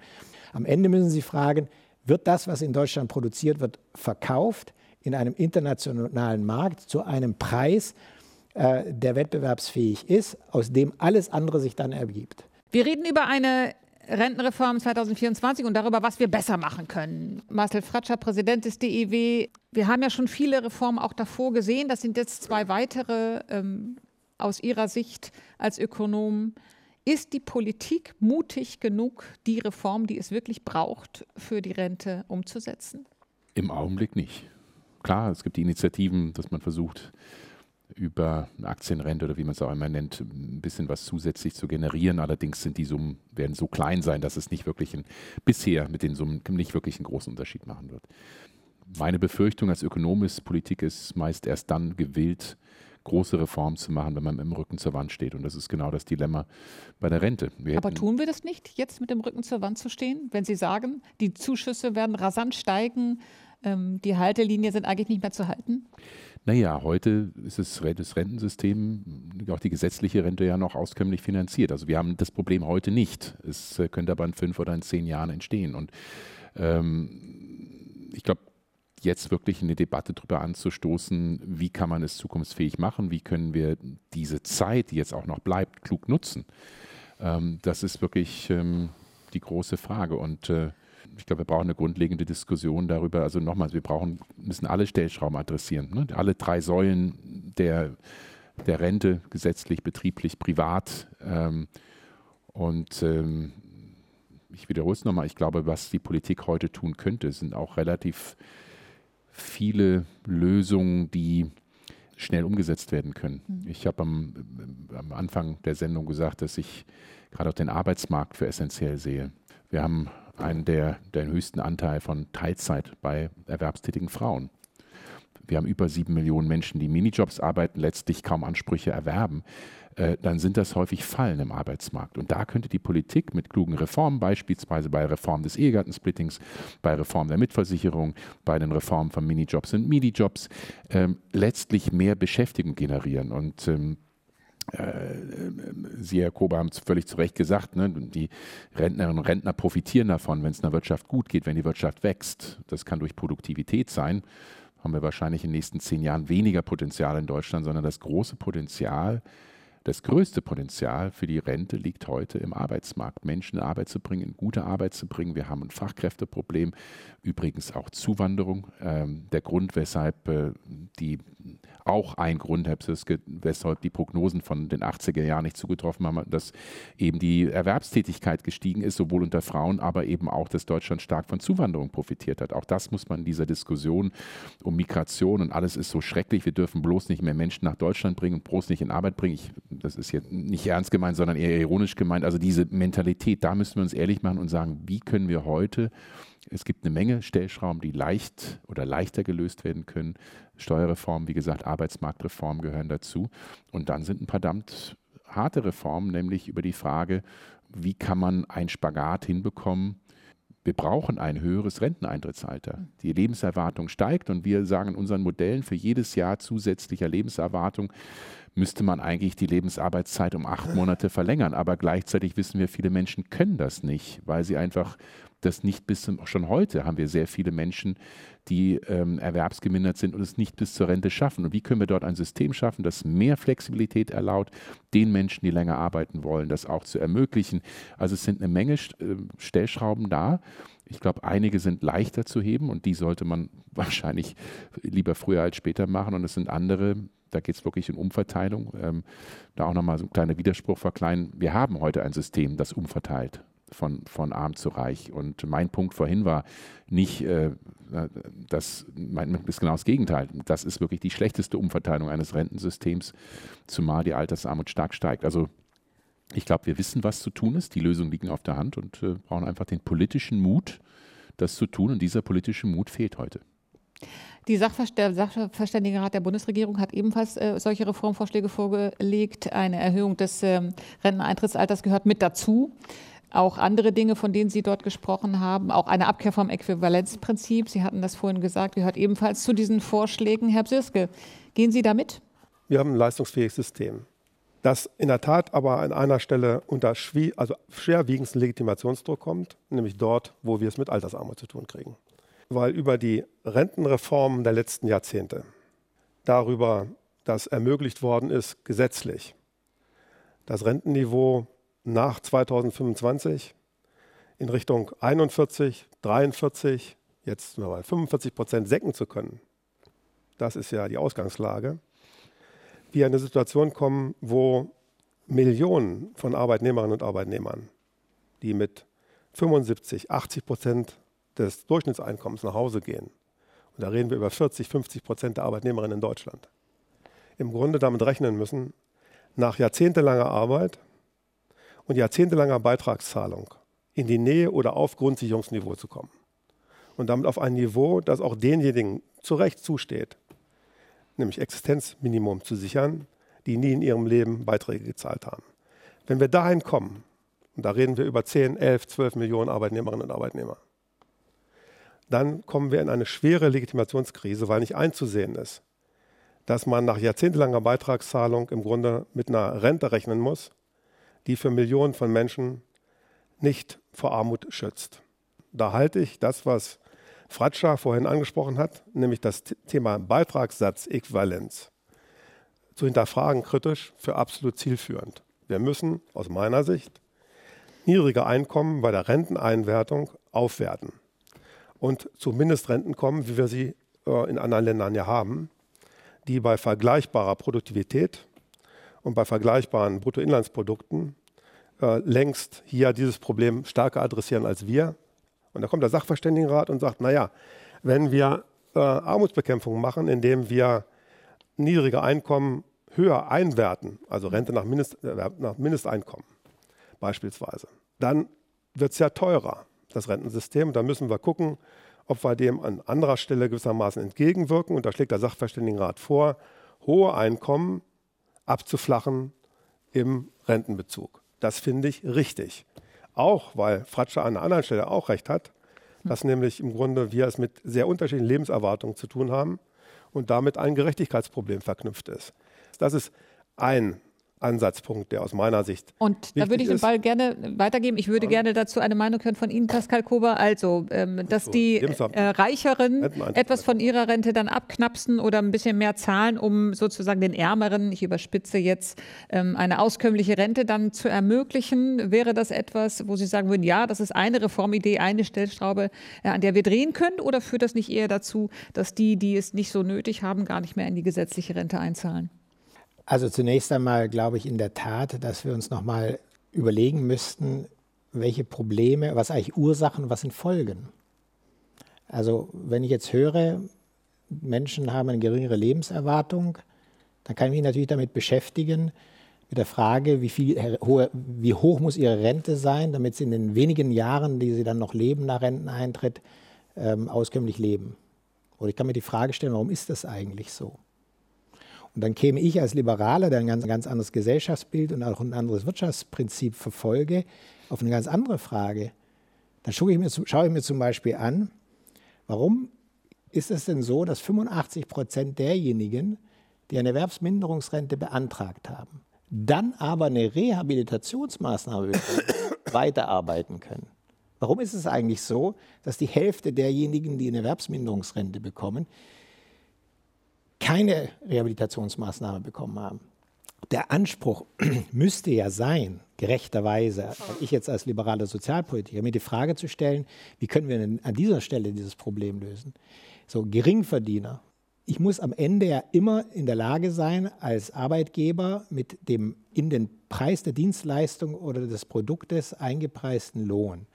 Am Ende müssen Sie fragen, wird das, was in Deutschland produziert wird, verkauft in einem internationalen Markt zu einem Preis, äh, der wettbewerbsfähig ist, aus dem alles andere sich dann ergibt. Wir reden über eine Rentenreform 2024 und darüber, was wir besser machen können. Marcel Fratscher, Präsident des DEW. Wir haben ja schon viele Reformen auch davor gesehen. Das sind jetzt zwei weitere ähm, aus Ihrer Sicht als Ökonom. Ist die Politik mutig genug, die Reform, die es wirklich braucht, für die Rente umzusetzen? Im Augenblick nicht. Klar, es gibt die Initiativen, dass man versucht, über eine Aktienrente oder wie man es auch immer nennt, ein bisschen was zusätzlich zu generieren. Allerdings sind die Summen, werden so klein sein, dass es nicht wirklich ein, bisher mit den Summen nicht wirklich einen großen Unterschied machen wird. Meine Befürchtung als Ökonom ist, Politik ist meist erst dann gewillt, große Reformen zu machen, wenn man im Rücken zur Wand steht. Und das ist genau das Dilemma bei der Rente. Wir Aber tun wir das nicht, jetzt mit dem Rücken zur Wand zu stehen, wenn Sie sagen, die Zuschüsse werden rasant steigen, ähm, die Haltelinien sind eigentlich nicht mehr zu halten? Naja, heute ist es, das Rentensystem, auch die gesetzliche Rente ja noch auskömmlich finanziert. Also wir haben das Problem heute nicht. Es äh, könnte aber in fünf oder in zehn Jahren entstehen. Und ähm, ich glaube, jetzt wirklich eine Debatte darüber anzustoßen, wie kann man es zukunftsfähig machen, wie können wir diese Zeit, die jetzt auch noch bleibt, klug nutzen. Ähm, das ist wirklich ähm, die große Frage. Und äh, ich glaube, wir brauchen eine grundlegende Diskussion darüber. Also nochmals, wir brauchen, müssen alle Stellschrauben adressieren. Ne? Alle drei Säulen der, der Rente, gesetzlich, betrieblich, privat. Ähm, und ähm, ich wiederhole es nochmal, ich glaube, was die Politik heute tun könnte, sind auch relativ viele Lösungen, die schnell umgesetzt werden können. Mhm. Ich habe am, am Anfang der Sendung gesagt, dass ich gerade auch den Arbeitsmarkt für essentiell sehe. Wir haben einen der, den höchsten Anteil von Teilzeit bei erwerbstätigen Frauen. Wir haben über sieben Millionen Menschen, die Minijobs arbeiten, letztlich kaum Ansprüche erwerben. Äh, dann sind das häufig Fallen im Arbeitsmarkt. Und da könnte die Politik mit klugen Reformen, beispielsweise bei Reform des Ehegattensplittings, bei Reform der Mitversicherung, bei den Reformen von Minijobs und Midijobs, ähm, letztlich mehr Beschäftigung generieren. Und ähm, äh, Sie, Herr Kober, haben völlig zu Recht gesagt, ne? die Rentnerinnen und Rentner profitieren davon, wenn es einer Wirtschaft gut geht, wenn die Wirtschaft wächst. Das kann durch Produktivität sein. Haben wir wahrscheinlich in den nächsten zehn Jahren weniger Potenzial in Deutschland, sondern das große Potenzial das größte Potenzial für die Rente liegt heute im Arbeitsmarkt. Menschen in Arbeit zu bringen, in gute Arbeit zu bringen. Wir haben ein Fachkräfteproblem, übrigens auch Zuwanderung. Ähm, der Grund, weshalb äh, die, auch ein Grund, weshalb die Prognosen von den 80er Jahren nicht zugetroffen haben, dass eben die Erwerbstätigkeit gestiegen ist, sowohl unter Frauen, aber eben auch, dass Deutschland stark von Zuwanderung profitiert hat. Auch das muss man in dieser Diskussion um Migration und alles ist so schrecklich. Wir dürfen bloß nicht mehr Menschen nach Deutschland bringen und bloß nicht in Arbeit bringen. Ich das ist jetzt nicht ernst gemeint, sondern eher ironisch gemeint, also diese Mentalität, da müssen wir uns ehrlich machen und sagen, wie können wir heute, es gibt eine Menge Stellschrauben, die leicht oder leichter gelöst werden können. Steuerreformen, wie gesagt, Arbeitsmarktreformen gehören dazu. Und dann sind ein verdammt harte Reformen, nämlich über die Frage, wie kann man ein Spagat hinbekommen, wir brauchen ein höheres Renteneintrittsalter. Die Lebenserwartung steigt und wir sagen in unseren Modellen für jedes Jahr zusätzlicher Lebenserwartung müsste man eigentlich die Lebensarbeitszeit um acht Monate verlängern. Aber gleichzeitig wissen wir, viele Menschen können das nicht, weil sie einfach das nicht bis zum, schon heute haben wir sehr viele Menschen, die ähm, erwerbsgemindert sind und es nicht bis zur Rente schaffen. Und wie können wir dort ein System schaffen, das mehr Flexibilität erlaubt, den Menschen, die länger arbeiten wollen, das auch zu ermöglichen? Also es sind eine Menge äh, Stellschrauben da. Ich glaube, einige sind leichter zu heben und die sollte man wahrscheinlich lieber früher als später machen. Und es sind andere, da geht es wirklich um Umverteilung. Ähm, da auch nochmal so ein kleiner Widerspruch verkleinen. Wir haben heute ein System, das umverteilt. Von, von arm zu reich. Und mein Punkt vorhin war nicht, äh, das mein, ist genau das Gegenteil. Das ist wirklich die schlechteste Umverteilung eines Rentensystems, zumal die Altersarmut stark steigt. Also ich glaube, wir wissen, was zu tun ist. Die Lösungen liegen auf der Hand und äh, brauchen einfach den politischen Mut, das zu tun. Und dieser politische Mut fehlt heute. Die Sachver der Sachverständigenrat der Bundesregierung hat ebenfalls äh, solche Reformvorschläge vorgelegt. Eine Erhöhung des äh, Renteneintrittsalters gehört mit dazu. Auch andere Dinge, von denen Sie dort gesprochen haben, auch eine Abkehr vom Äquivalenzprinzip. Sie hatten das vorhin gesagt, gehört ebenfalls zu diesen Vorschlägen. Herr Bsirske, gehen Sie damit? Wir haben ein leistungsfähiges System, das in der Tat aber an einer Stelle unter also schwerwiegendsten Legitimationsdruck kommt, nämlich dort, wo wir es mit Altersarmut zu tun kriegen weil über die Rentenreformen der letzten Jahrzehnte, darüber, dass ermöglicht worden ist, gesetzlich, das Rentenniveau nach 2025 in Richtung 41, 43, jetzt mal 45 Prozent senken zu können. Das ist ja die Ausgangslage. Wir in eine Situation kommen, wo Millionen von Arbeitnehmerinnen und Arbeitnehmern, die mit 75, 80 Prozent des Durchschnittseinkommens nach Hause gehen, und da reden wir über 40, 50 Prozent der Arbeitnehmerinnen in Deutschland, im Grunde damit rechnen müssen, nach jahrzehntelanger Arbeit und jahrzehntelanger Beitragszahlung in die Nähe oder auf Grundsicherungsniveau zu kommen. Und damit auf ein Niveau, das auch denjenigen zu Recht zusteht, nämlich Existenzminimum zu sichern, die nie in ihrem Leben Beiträge gezahlt haben. Wenn wir dahin kommen, und da reden wir über 10, 11, 12 Millionen Arbeitnehmerinnen und Arbeitnehmer, dann kommen wir in eine schwere Legitimationskrise, weil nicht einzusehen ist, dass man nach jahrzehntelanger Beitragszahlung im Grunde mit einer Rente rechnen muss, die für Millionen von Menschen nicht vor Armut schützt. Da halte ich das, was Fratscher vorhin angesprochen hat, nämlich das Thema Beitragssatzäquivalenz, zu hinterfragen kritisch für absolut zielführend. Wir müssen aus meiner Sicht niedrige Einkommen bei der Renteneinwertung aufwerten und zu Mindestrenten kommen, wie wir sie äh, in anderen Ländern ja haben, die bei vergleichbarer Produktivität und bei vergleichbaren Bruttoinlandsprodukten äh, längst hier dieses Problem stärker adressieren als wir. Und da kommt der Sachverständigenrat und sagt, naja, wenn wir äh, Armutsbekämpfung machen, indem wir niedrige Einkommen höher einwerten, also Rente nach, Mindest, äh, nach Mindesteinkommen beispielsweise, dann wird es ja teurer das Rentensystem. Da müssen wir gucken, ob wir dem an anderer Stelle gewissermaßen entgegenwirken. Und da schlägt der Sachverständigenrat vor, hohe Einkommen abzuflachen im Rentenbezug. Das finde ich richtig. Auch weil Fratscher an einer anderen Stelle auch recht hat, dass nämlich im Grunde wir es mit sehr unterschiedlichen Lebenserwartungen zu tun haben und damit ein Gerechtigkeitsproblem verknüpft ist. Das ist ein Ansatzpunkt, der aus meiner Sicht. Und da würde ich den Ball gerne weitergeben. Ich würde ja. gerne dazu eine Meinung hören von Ihnen, Pascal Kober. Also, ähm, dass so, die äh, Reicheren etwas von ihrer Rente dann abknapsen oder ein bisschen mehr zahlen, um sozusagen den Ärmeren, ich überspitze jetzt, ähm, eine auskömmliche Rente dann zu ermöglichen. Wäre das etwas, wo Sie sagen würden, ja, das ist eine Reformidee, eine Stellschraube, äh, an der wir drehen können? Oder führt das nicht eher dazu, dass die, die es nicht so nötig haben, gar nicht mehr in die gesetzliche Rente einzahlen? Also zunächst einmal glaube ich in der Tat, dass wir uns nochmal überlegen müssten, welche Probleme, was eigentlich Ursachen, was sind Folgen. Also wenn ich jetzt höre, Menschen haben eine geringere Lebenserwartung, dann kann ich mich natürlich damit beschäftigen, mit der Frage, wie, viel, wie hoch muss ihre Rente sein, damit sie in den wenigen Jahren, die sie dann noch leben nach Renteneintritt, ähm, auskömmlich leben. Oder ich kann mir die Frage stellen, warum ist das eigentlich so? Und dann käme ich als Liberaler, der ein ganz, ganz anderes Gesellschaftsbild und auch ein anderes Wirtschaftsprinzip verfolge, auf eine ganz andere Frage. Dann schaue ich mir, schaue ich mir zum Beispiel an, warum ist es denn so, dass 85 Prozent derjenigen, die eine Erwerbsminderungsrente beantragt haben, dann aber eine Rehabilitationsmaßnahme weiterarbeiten können? Warum ist es eigentlich so, dass die Hälfte derjenigen, die eine Erwerbsminderungsrente bekommen, keine Rehabilitationsmaßnahme bekommen haben. Der Anspruch müsste ja sein, gerechterweise, ich jetzt als liberaler Sozialpolitiker, mir die Frage zu stellen, wie können wir denn an dieser Stelle dieses Problem lösen? So Geringverdiener, ich muss am Ende ja immer in der Lage sein, als Arbeitgeber mit dem in den Preis der Dienstleistung oder des Produktes eingepreisten Lohn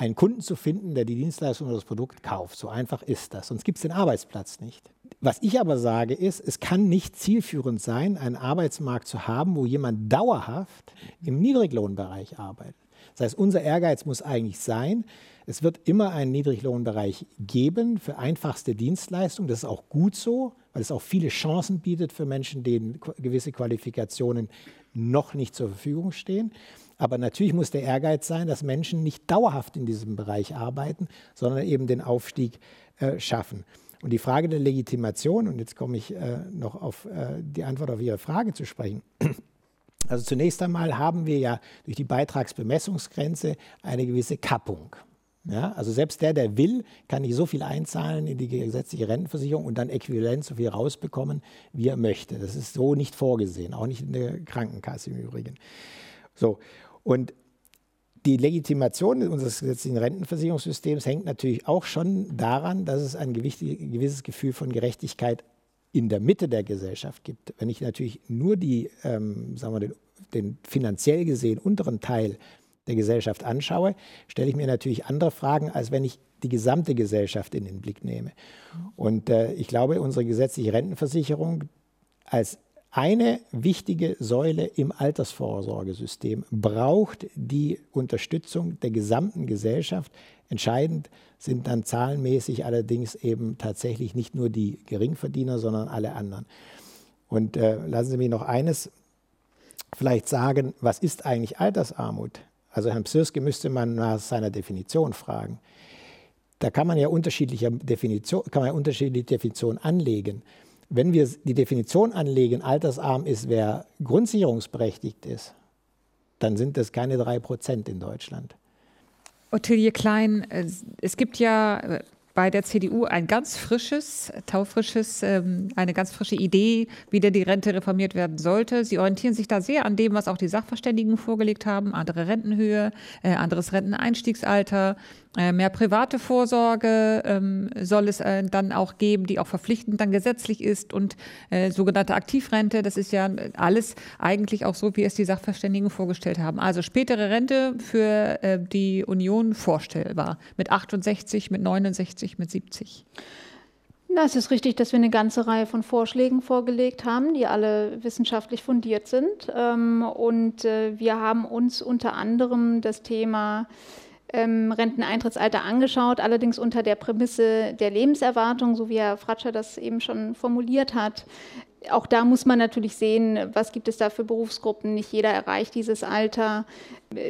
einen Kunden zu finden, der die Dienstleistung oder das Produkt kauft. So einfach ist das. Sonst gibt es den Arbeitsplatz nicht. Was ich aber sage ist, es kann nicht zielführend sein, einen Arbeitsmarkt zu haben, wo jemand dauerhaft im Niedriglohnbereich arbeitet. Das heißt, unser Ehrgeiz muss eigentlich sein, es wird immer einen Niedriglohnbereich geben für einfachste Dienstleistungen. Das ist auch gut so, weil es auch viele Chancen bietet für Menschen, denen gewisse Qualifikationen noch nicht zur Verfügung stehen. Aber natürlich muss der Ehrgeiz sein, dass Menschen nicht dauerhaft in diesem Bereich arbeiten, sondern eben den Aufstieg äh, schaffen. Und die Frage der Legitimation, und jetzt komme ich äh, noch auf äh, die Antwort auf Ihre Frage zu sprechen. Also zunächst einmal haben wir ja durch die Beitragsbemessungsgrenze eine gewisse Kappung. Ja, also selbst der, der will, kann nicht so viel einzahlen in die gesetzliche Rentenversicherung und dann äquivalent so viel rausbekommen, wie er möchte. Das ist so nicht vorgesehen, auch nicht in der Krankenkasse im Übrigen. So, und die Legitimation unseres gesetzlichen Rentenversicherungssystems hängt natürlich auch schon daran, dass es ein gewisses Gefühl von Gerechtigkeit in der Mitte der Gesellschaft gibt. Wenn ich natürlich nur die, ähm, sagen wir, den, den finanziell gesehen unteren Teil der Gesellschaft anschaue, stelle ich mir natürlich andere Fragen, als wenn ich die gesamte Gesellschaft in den Blick nehme. Und äh, ich glaube, unsere gesetzliche Rentenversicherung als eine wichtige Säule im Altersvorsorgesystem braucht die Unterstützung der gesamten Gesellschaft. Entscheidend sind dann zahlenmäßig allerdings eben tatsächlich nicht nur die Geringverdiener, sondern alle anderen. Und äh, lassen Sie mich noch eines vielleicht sagen, was ist eigentlich Altersarmut? Also Herrn Psirske müsste man nach seiner Definition fragen. Da kann man ja unterschiedliche Definition, kann man ja unterschiedliche Definitionen anlegen. Wenn wir die Definition anlegen, altersarm ist, wer grundsicherungsberechtigt ist, dann sind das keine drei Prozent in Deutschland. Ottilie Klein, es gibt ja bei der CDU ein ganz frisches, taufrisches, ähm, eine ganz frische Idee, wie denn die Rente reformiert werden sollte. Sie orientieren sich da sehr an dem, was auch die Sachverständigen vorgelegt haben. Andere Rentenhöhe, äh, anderes Renteneinstiegsalter, äh, mehr private Vorsorge ähm, soll es äh, dann auch geben, die auch verpflichtend dann gesetzlich ist und äh, sogenannte Aktivrente. Das ist ja alles eigentlich auch so, wie es die Sachverständigen vorgestellt haben. Also spätere Rente für äh, die Union vorstellbar mit 68, mit 69, mit 70. Na, es ist richtig, dass wir eine ganze Reihe von Vorschlägen vorgelegt haben, die alle wissenschaftlich fundiert sind. Ähm, und äh, wir haben uns unter anderem das Thema ähm, Renteneintrittsalter angeschaut, allerdings unter der Prämisse der Lebenserwartung, so wie Herr Fratscher das eben schon formuliert hat auch da muss man natürlich sehen, was gibt es da für Berufsgruppen. Nicht jeder erreicht dieses Alter.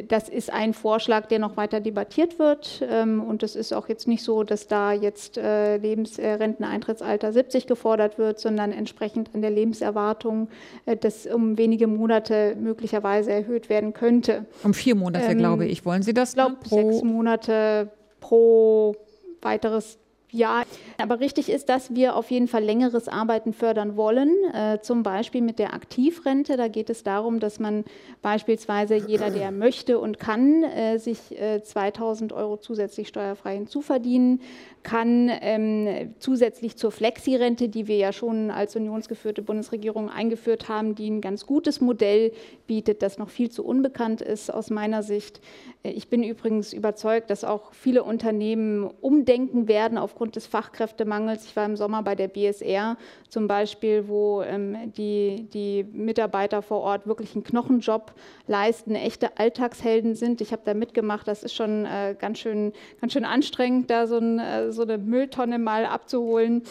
Das ist ein Vorschlag, der noch weiter debattiert wird. Ähm, und es ist auch jetzt nicht so, dass da jetzt äh, Lebensrenteneintrittsalter äh, 70 gefordert wird, sondern entsprechend an der Lebenserwartung, äh, das um wenige Monate möglicherweise erhöht werden könnte. Um vier Monate, ähm, glaube ich. Wollen Sie das? Ich glaube, sechs Monate pro weiteres ja, aber richtig ist, dass wir auf jeden Fall längeres Arbeiten fördern wollen, äh, zum Beispiel mit der Aktivrente. Da geht es darum, dass man beispielsweise jeder, der möchte und kann, äh, sich äh, 2000 Euro zusätzlich steuerfrei hinzuverdienen kann, ähm, zusätzlich zur Flexirente, die wir ja schon als unionsgeführte Bundesregierung eingeführt haben, die ein ganz gutes Modell bietet, das noch viel zu unbekannt ist aus meiner Sicht. Ich bin übrigens überzeugt, dass auch viele Unternehmen umdenken werden aufgrund aufgrund des Fachkräftemangels. Ich war im Sommer bei der BSR zum Beispiel, wo ähm, die, die Mitarbeiter vor Ort wirklich einen Knochenjob leisten, echte Alltagshelden sind. Ich habe da mitgemacht. Das ist schon äh, ganz, schön, ganz schön anstrengend, da so, ein, äh, so eine Mülltonne mal abzuholen.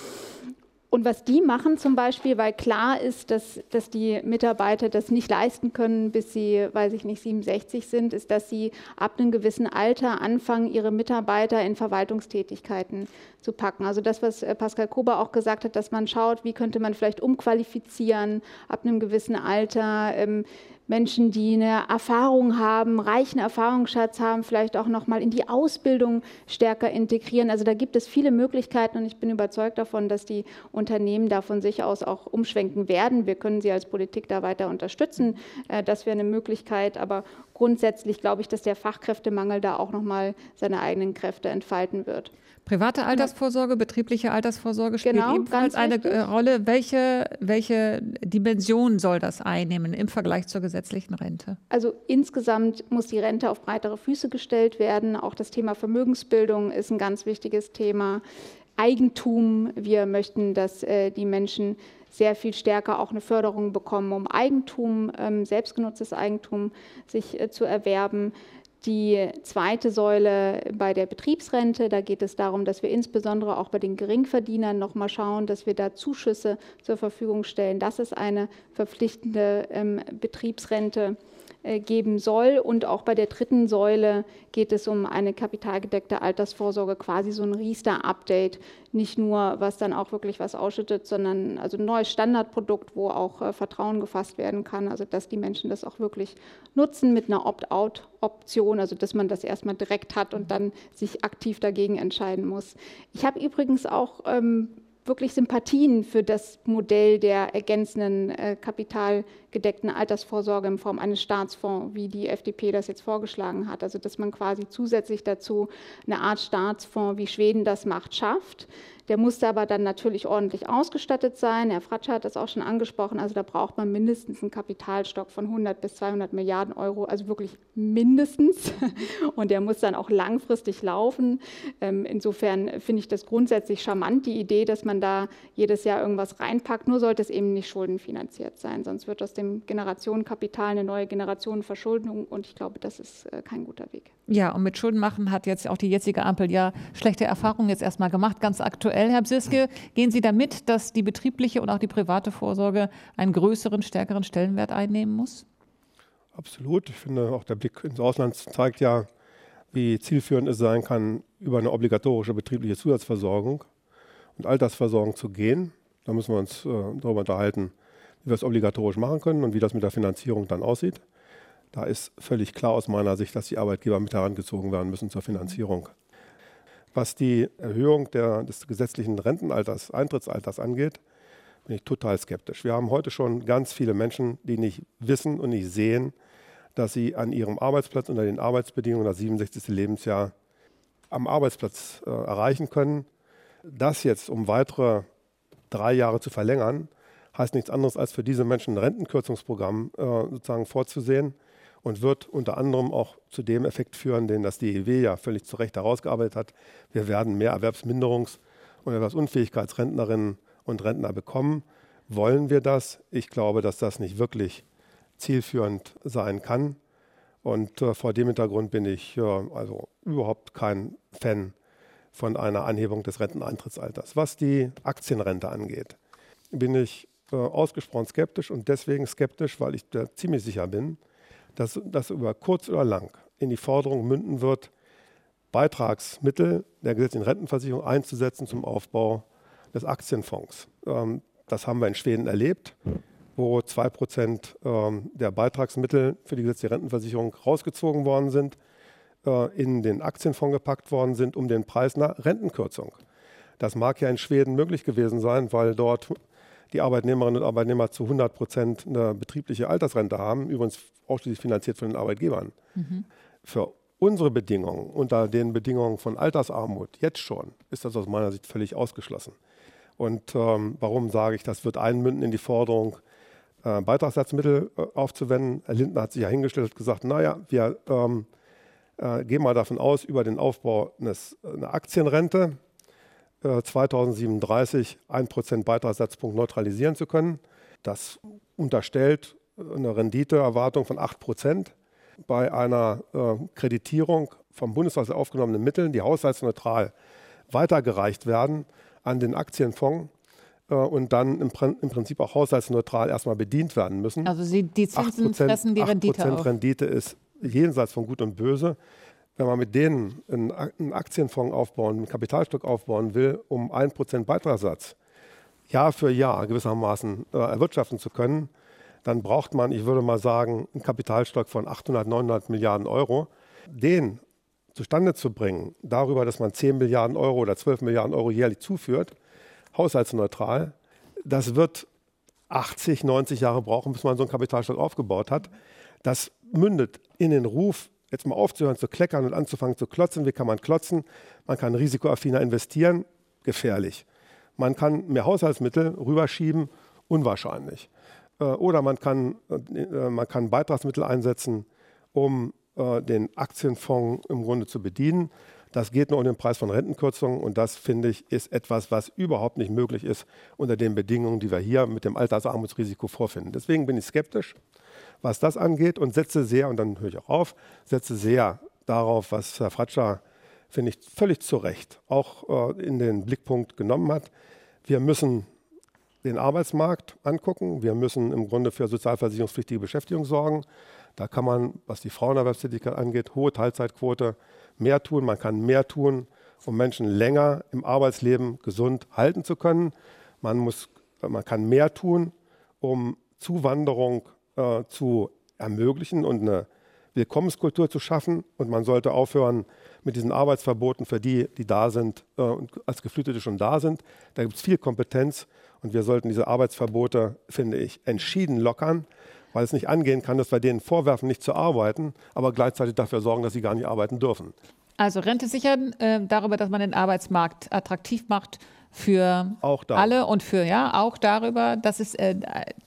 Und was die machen zum Beispiel, weil klar ist, dass, dass die Mitarbeiter das nicht leisten können, bis sie, weiß ich nicht, 67 sind, ist, dass sie ab einem gewissen Alter anfangen, ihre Mitarbeiter in Verwaltungstätigkeiten zu packen. Also das, was äh, Pascal Kober auch gesagt hat, dass man schaut, wie könnte man vielleicht umqualifizieren ab einem gewissen Alter. Ähm, Menschen, die eine Erfahrung haben, reichen Erfahrungsschatz haben, vielleicht auch noch mal in die Ausbildung stärker integrieren. Also da gibt es viele Möglichkeiten und ich bin überzeugt davon, dass die Unternehmen da von sich aus auch umschwenken werden. Wir können sie als Politik da weiter unterstützen. Äh, das wäre eine Möglichkeit, aber grundsätzlich glaube ich, dass der Fachkräftemangel da auch nochmal seine eigenen Kräfte entfalten wird. Private Altersvorsorge, betriebliche Altersvorsorge spielt Genau, ebenfalls eine äh, Rolle. Welche, welche Dimension soll das einnehmen im Vergleich zur gesetzlichen Rente? Also insgesamt muss die Rente auf breitere Füße gestellt werden. Auch das Thema Vermögensbildung ist ein ganz wichtiges Thema. Eigentum, wir möchten, dass äh, die Menschen sehr viel stärker auch eine Förderung bekommen, um Eigentum, ähm, selbstgenutztes Eigentum sich äh, zu erwerben. Die zweite Säule bei der Betriebsrente, da geht es darum, dass wir insbesondere auch bei den Geringverdienern nochmal schauen, dass wir da Zuschüsse zur Verfügung stellen. Das ist eine verpflichtende ähm, Betriebsrente geben soll. Und auch bei der dritten Säule geht es um eine kapitalgedeckte Altersvorsorge, quasi so ein Riester-Update. Nicht nur, was dann auch wirklich was ausschüttet, sondern also ein neues Standardprodukt, wo auch äh, Vertrauen gefasst werden kann. Also dass die Menschen das auch wirklich nutzen mit einer Opt-out-Option, also dass man das erstmal direkt hat und dann sich aktiv dagegen entscheiden muss. Ich habe übrigens auch ähm, wirklich Sympathien für das Modell der ergänzenden äh, kapitalgedeckten Altersvorsorge in Form eines Staatsfonds, wie die FDP das jetzt vorgeschlagen hat. Also dass man quasi zusätzlich dazu eine Art Staatsfonds, wie Schweden das macht, schafft. Der musste aber dann natürlich ordentlich ausgestattet sein. Herr Fratscher hat das auch schon angesprochen. Also da braucht man mindestens einen Kapitalstock von 100 bis 200 Milliarden Euro, also wirklich mindestens. Und der muss dann auch langfristig laufen. Ähm, insofern finde ich das grundsätzlich charmant, die Idee, dass man da jedes Jahr irgendwas reinpackt. Nur sollte es eben nicht schuldenfinanziert sein. Sonst wird aus dem Generationenkapital eine neue Generationenverschuldung. Und ich glaube, das ist äh, kein guter Weg. Ja, und mit Schulden machen hat jetzt auch die jetzige Ampel ja schlechte Erfahrungen jetzt erstmal gemacht, ganz aktuell. Herr Bsiske, gehen Sie damit, dass die betriebliche und auch die private Vorsorge einen größeren, stärkeren Stellenwert einnehmen muss? Absolut. Ich finde, auch der Blick ins Ausland zeigt ja, wie zielführend es sein kann, über eine obligatorische betriebliche Zusatzversorgung und Altersversorgung zu gehen. Da müssen wir uns äh, darüber unterhalten, wie wir es obligatorisch machen können und wie das mit der Finanzierung dann aussieht. Da ist völlig klar aus meiner Sicht, dass die Arbeitgeber mit herangezogen werden müssen zur Finanzierung. Was die Erhöhung der, des gesetzlichen Rentenalters, Eintrittsalters angeht, bin ich total skeptisch. Wir haben heute schon ganz viele Menschen, die nicht wissen und nicht sehen, dass sie an ihrem Arbeitsplatz unter den Arbeitsbedingungen das 67. Lebensjahr am Arbeitsplatz äh, erreichen können. Das jetzt um weitere drei Jahre zu verlängern, heißt nichts anderes als für diese Menschen ein Rentenkürzungsprogramm äh, sozusagen vorzusehen und wird unter anderem auch zu dem Effekt führen, den das DEW ja völlig zu Recht herausgearbeitet hat. Wir werden mehr Erwerbsminderungs- und Erwerbsunfähigkeitsrentnerinnen und Rentner bekommen. Wollen wir das? Ich glaube, dass das nicht wirklich zielführend sein kann. Und äh, vor dem Hintergrund bin ich äh, also überhaupt kein Fan von einer Anhebung des Renteneintrittsalters. Was die Aktienrente angeht, bin ich äh, ausgesprochen skeptisch und deswegen skeptisch, weil ich da ziemlich sicher bin, dass das über kurz oder lang in die Forderung münden wird, Beitragsmittel der gesetzlichen Rentenversicherung einzusetzen zum Aufbau des Aktienfonds. Ähm, das haben wir in Schweden erlebt, wo 2% ähm, der Beitragsmittel für die gesetzliche Rentenversicherung rausgezogen worden sind, äh, in den Aktienfonds gepackt worden sind, um den Preis einer Rentenkürzung. Das mag ja in Schweden möglich gewesen sein, weil dort die Arbeitnehmerinnen und Arbeitnehmer zu 100 Prozent eine betriebliche Altersrente haben, übrigens ausschließlich finanziert von den Arbeitgebern. Mhm. Für unsere Bedingungen, unter den Bedingungen von Altersarmut, jetzt schon, ist das aus meiner Sicht völlig ausgeschlossen. Und ähm, warum sage ich, das wird einmünden in die Forderung, äh, Beitragssatzmittel äh, aufzuwenden? Herr Lindner hat sich ja hingestellt und gesagt, naja, wir ähm, äh, gehen mal davon aus, über den Aufbau eines, einer Aktienrente, 2037 1% Beitragssatzpunkt neutralisieren zu können. Das unterstellt eine Renditeerwartung von 8% bei einer äh, Kreditierung vom Bundeshaushalt aufgenommenen Mitteln, die haushaltsneutral weitergereicht werden an den Aktienfonds äh, und dann im, im, Prinzip auch haushaltsneutral erstmal bedient werden müssen. Also Sie, die Zinsen 8%, fressen die Rendite 8% auf. Rendite ist jenseits von Gut und Böse wenn man mit denen einen Aktienfonds aufbauen, einen Kapitalstock aufbauen will, um 1% Beitragssatz Jahr für Jahr gewissermaßen äh, erwirtschaften zu können, dann braucht man, ich würde mal sagen, einen Kapitalstock von 800, 900 Milliarden Euro. Den zustande zu bringen, darüber, dass man 10 Milliarden Euro oder 12 Milliarden Euro jährlich zuführt, haushaltsneutral, das wird 80, 90 Jahre brauchen, bis man so einen Kapitalstock aufgebaut hat. Das mündet in den Ruf, jetzt mal aufzuhören zu kleckern und anzufangen zu klotzen. Wie kann man klotzen? Man kann risikoaffiner investieren, gefährlich. Man kann mehr Haushaltsmittel rüberschieben, unwahrscheinlich. Äh, oder man kann, äh, man kann Beitragsmittel einsetzen, um äh, den Aktienfonds im Grunde zu bedienen. Das geht nur um den Preis von Rentenkürzungen und das, finde ich, ist etwas, was überhaupt nicht möglich ist unter den Bedingungen, die wir hier mit dem Altersarmutsrisiko vorfinden. Deswegen bin ich skeptisch, was das angeht und setze sehr, und dann höre ich auch auf, setze sehr darauf, was Herr Fratscher, finde ich, völlig zu Recht auch äh, in den Blickpunkt genommen hat. Wir müssen den Arbeitsmarkt angucken. Wir müssen im Grunde für sozialversicherungspflichtige Beschäftigung sorgen. Da kann man, was die Frauenerwerbstätigkeit angeht, hohe Teilzeitquote, mehr tun. Man kann mehr tun, um Menschen länger im Arbeitsleben gesund halten zu können. Man, muss, man kann mehr tun, um Zuwanderung äh, zu ermöglichen und eine Willkommenskultur zu schaffen. Und man sollte aufhören mit diesen Arbeitsverboten für die, die da sind äh, und als Geflüchtete schon da sind. Da gibt es viel Kompetenz und wir sollten diese Arbeitsverbote, finde ich, entschieden lockern weil es nicht angehen kann, dass wir denen vorwerfen, nicht zu arbeiten, aber gleichzeitig dafür sorgen, dass sie gar nicht arbeiten dürfen. Also Rente sichern äh, darüber, dass man den Arbeitsmarkt attraktiv macht für alle und für ja auch darüber, dass es äh,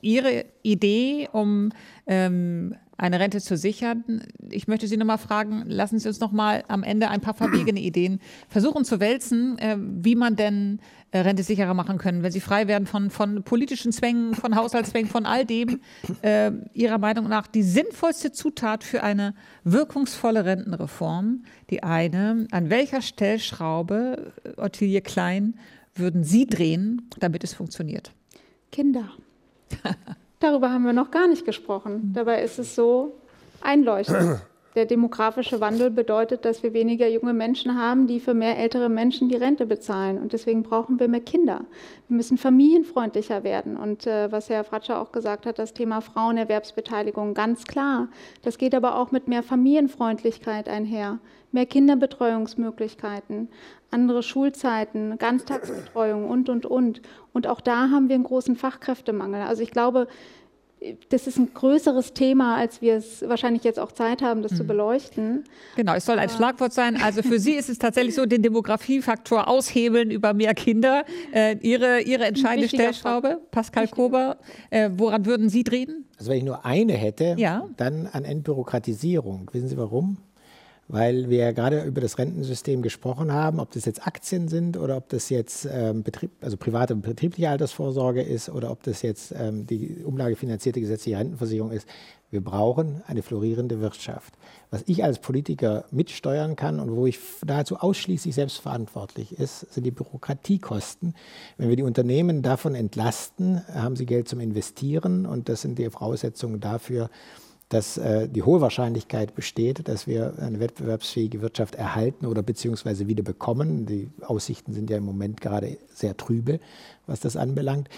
Ihre Idee, um ähm, eine Rente zu sichern. Ich möchte Sie nochmal fragen, lassen Sie uns nochmal am Ende ein paar verwegene Ideen versuchen zu wälzen, äh, wie man denn äh, Rente sicherer machen können, wenn Sie frei werden von, von politischen Zwängen, von Haushaltszwängen, von all dem. Äh, Ihrer Meinung nach die sinnvollste Zutat für eine wirkungsvolle Rentenreform, die eine, an welcher Stellschraube, äh, Ottilie Klein, würden Sie drehen, damit es funktioniert? Kinder. Darüber haben wir noch gar nicht gesprochen. Dabei ist es so einleuchtend. Der demografische Wandel bedeutet, dass wir weniger junge Menschen haben, die für mehr ältere Menschen die Rente bezahlen. Und deswegen brauchen wir mehr Kinder. Wir müssen familienfreundlicher werden. Und äh, was Herr Fratscher auch gesagt hat, das Thema Frauenerwerbsbeteiligung, ganz klar. Das geht aber auch mit mehr Familienfreundlichkeit einher. Mehr Kinderbetreuungsmöglichkeiten, andere Schulzeiten, Ganztagsbetreuung und, und, und. Und auch da haben wir einen großen Fachkräftemangel. Also ich glaube, das ist ein größeres Thema, als wir es wahrscheinlich jetzt auch Zeit haben, das mhm. zu beleuchten. Genau, es soll ein Schlagwort sein. Also für Sie ist es tatsächlich so, den Demografiefaktor aushebeln über mehr Kinder. Äh, Ihre, Ihre entscheidende Stellschraube, Pascal Kober, äh, woran würden Sie drehen? Also wenn ich nur eine hätte, ja. dann an Entbürokratisierung. Wissen Sie warum? Weil wir gerade über das Rentensystem gesprochen haben, ob das jetzt Aktien sind oder ob das jetzt ähm, Betrieb, also private und betriebliche Altersvorsorge ist oder ob das jetzt ähm, die umlagefinanzierte gesetzliche Rentenversicherung ist. Wir brauchen eine florierende Wirtschaft. Was ich als Politiker mitsteuern kann und wo ich nahezu ausschließlich selbstverantwortlich ist, sind die Bürokratiekosten. Wenn wir die Unternehmen davon entlasten, haben sie Geld zum Investieren und das sind die Voraussetzungen dafür, dass äh, die hohe Wahrscheinlichkeit besteht, dass wir eine wettbewerbsfähige Wirtschaft erhalten oder beziehungsweise wieder bekommen. Die Aussichten sind ja im Moment gerade sehr trübe, was das anbelangt.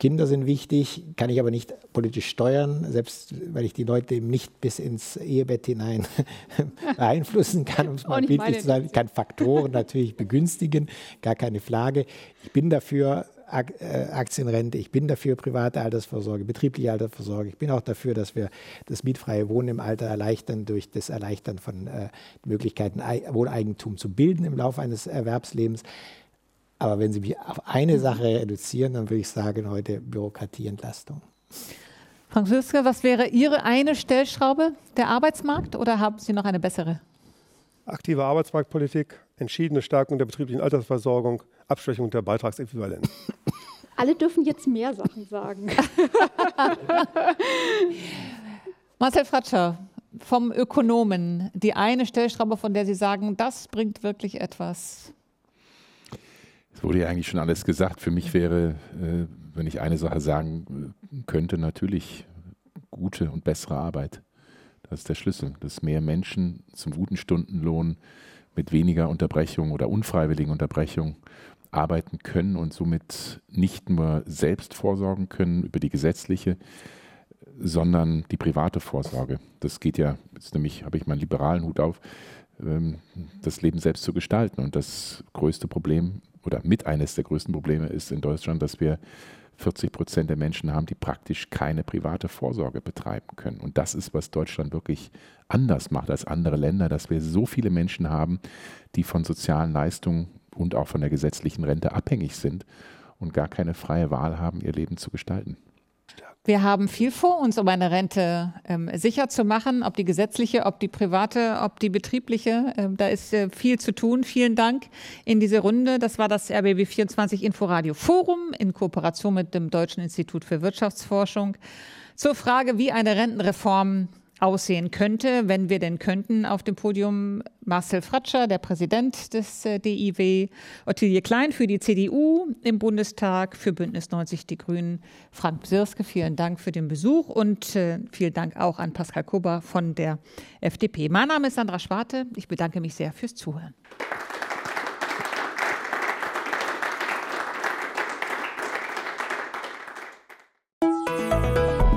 Kinder sind wichtig, kann ich aber nicht politisch steuern, selbst weil ich die Leute eben nicht bis ins Ehebett hinein beeinflussen kann, um es mal bildlich zu sagen. Ich kann Faktoren natürlich begünstigen, gar keine Frage. Ich bin dafür, Aktienrente, ich bin dafür private Altersvorsorge, betriebliche Altersvorsorge. Ich bin auch dafür, dass wir das mietfreie Wohnen im Alter erleichtern durch das Erleichtern von äh, Möglichkeiten, Wohneigentum zu bilden im Laufe eines Erwerbslebens. Aber wenn Sie mich auf eine Sache reduzieren, dann würde ich sagen, heute Bürokratieentlastung. Franziska, was wäre Ihre eine Stellschraube? Der Arbeitsmarkt oder haben Sie noch eine bessere? Aktive Arbeitsmarktpolitik, entschiedene Stärkung der betrieblichen Altersversorgung, Abschwächung der Beitragsäquivalenz. Alle dürfen jetzt mehr Sachen sagen. Marcel Fratscher, vom Ökonomen, die eine Stellschraube, von der Sie sagen, das bringt wirklich etwas. Es wurde ja eigentlich schon alles gesagt. Für mich wäre, äh, wenn ich eine Sache sagen könnte, natürlich gute und bessere Arbeit. Das ist der Schlüssel, dass mehr Menschen zum guten Stundenlohn mit weniger Unterbrechung oder unfreiwilligen Unterbrechung arbeiten können und somit nicht nur selbst vorsorgen können über die gesetzliche, sondern die private Vorsorge. Das geht ja, jetzt nämlich habe ich meinen liberalen Hut auf, das Leben selbst zu gestalten. Und das größte Problem oder mit eines der größten Probleme ist in Deutschland, dass wir 40 Prozent der Menschen haben, die praktisch keine private Vorsorge betreiben können. Und das ist, was Deutschland wirklich anders macht als andere Länder, dass wir so viele Menschen haben, die von sozialen Leistungen und auch von der gesetzlichen Rente abhängig sind und gar keine freie Wahl haben, ihr Leben zu gestalten. Wir haben viel vor uns, um eine Rente ähm, sicher zu machen, ob die gesetzliche, ob die private, ob die betriebliche. Ähm, da ist äh, viel zu tun. Vielen Dank in diese Runde. Das war das RBB24 Inforadio Forum in Kooperation mit dem Deutschen Institut für Wirtschaftsforschung zur Frage, wie eine Rentenreform aussehen könnte, wenn wir denn könnten. Auf dem Podium Marcel Fratscher, der Präsident des äh, DIW, Ottilie Klein für die CDU im Bundestag, für Bündnis 90 Die Grünen, Frank Bsirske. Vielen Dank für den Besuch und äh, vielen Dank auch an Pascal Kober von der FDP. Mein Name ist Sandra Schwarte. Ich bedanke mich sehr fürs Zuhören.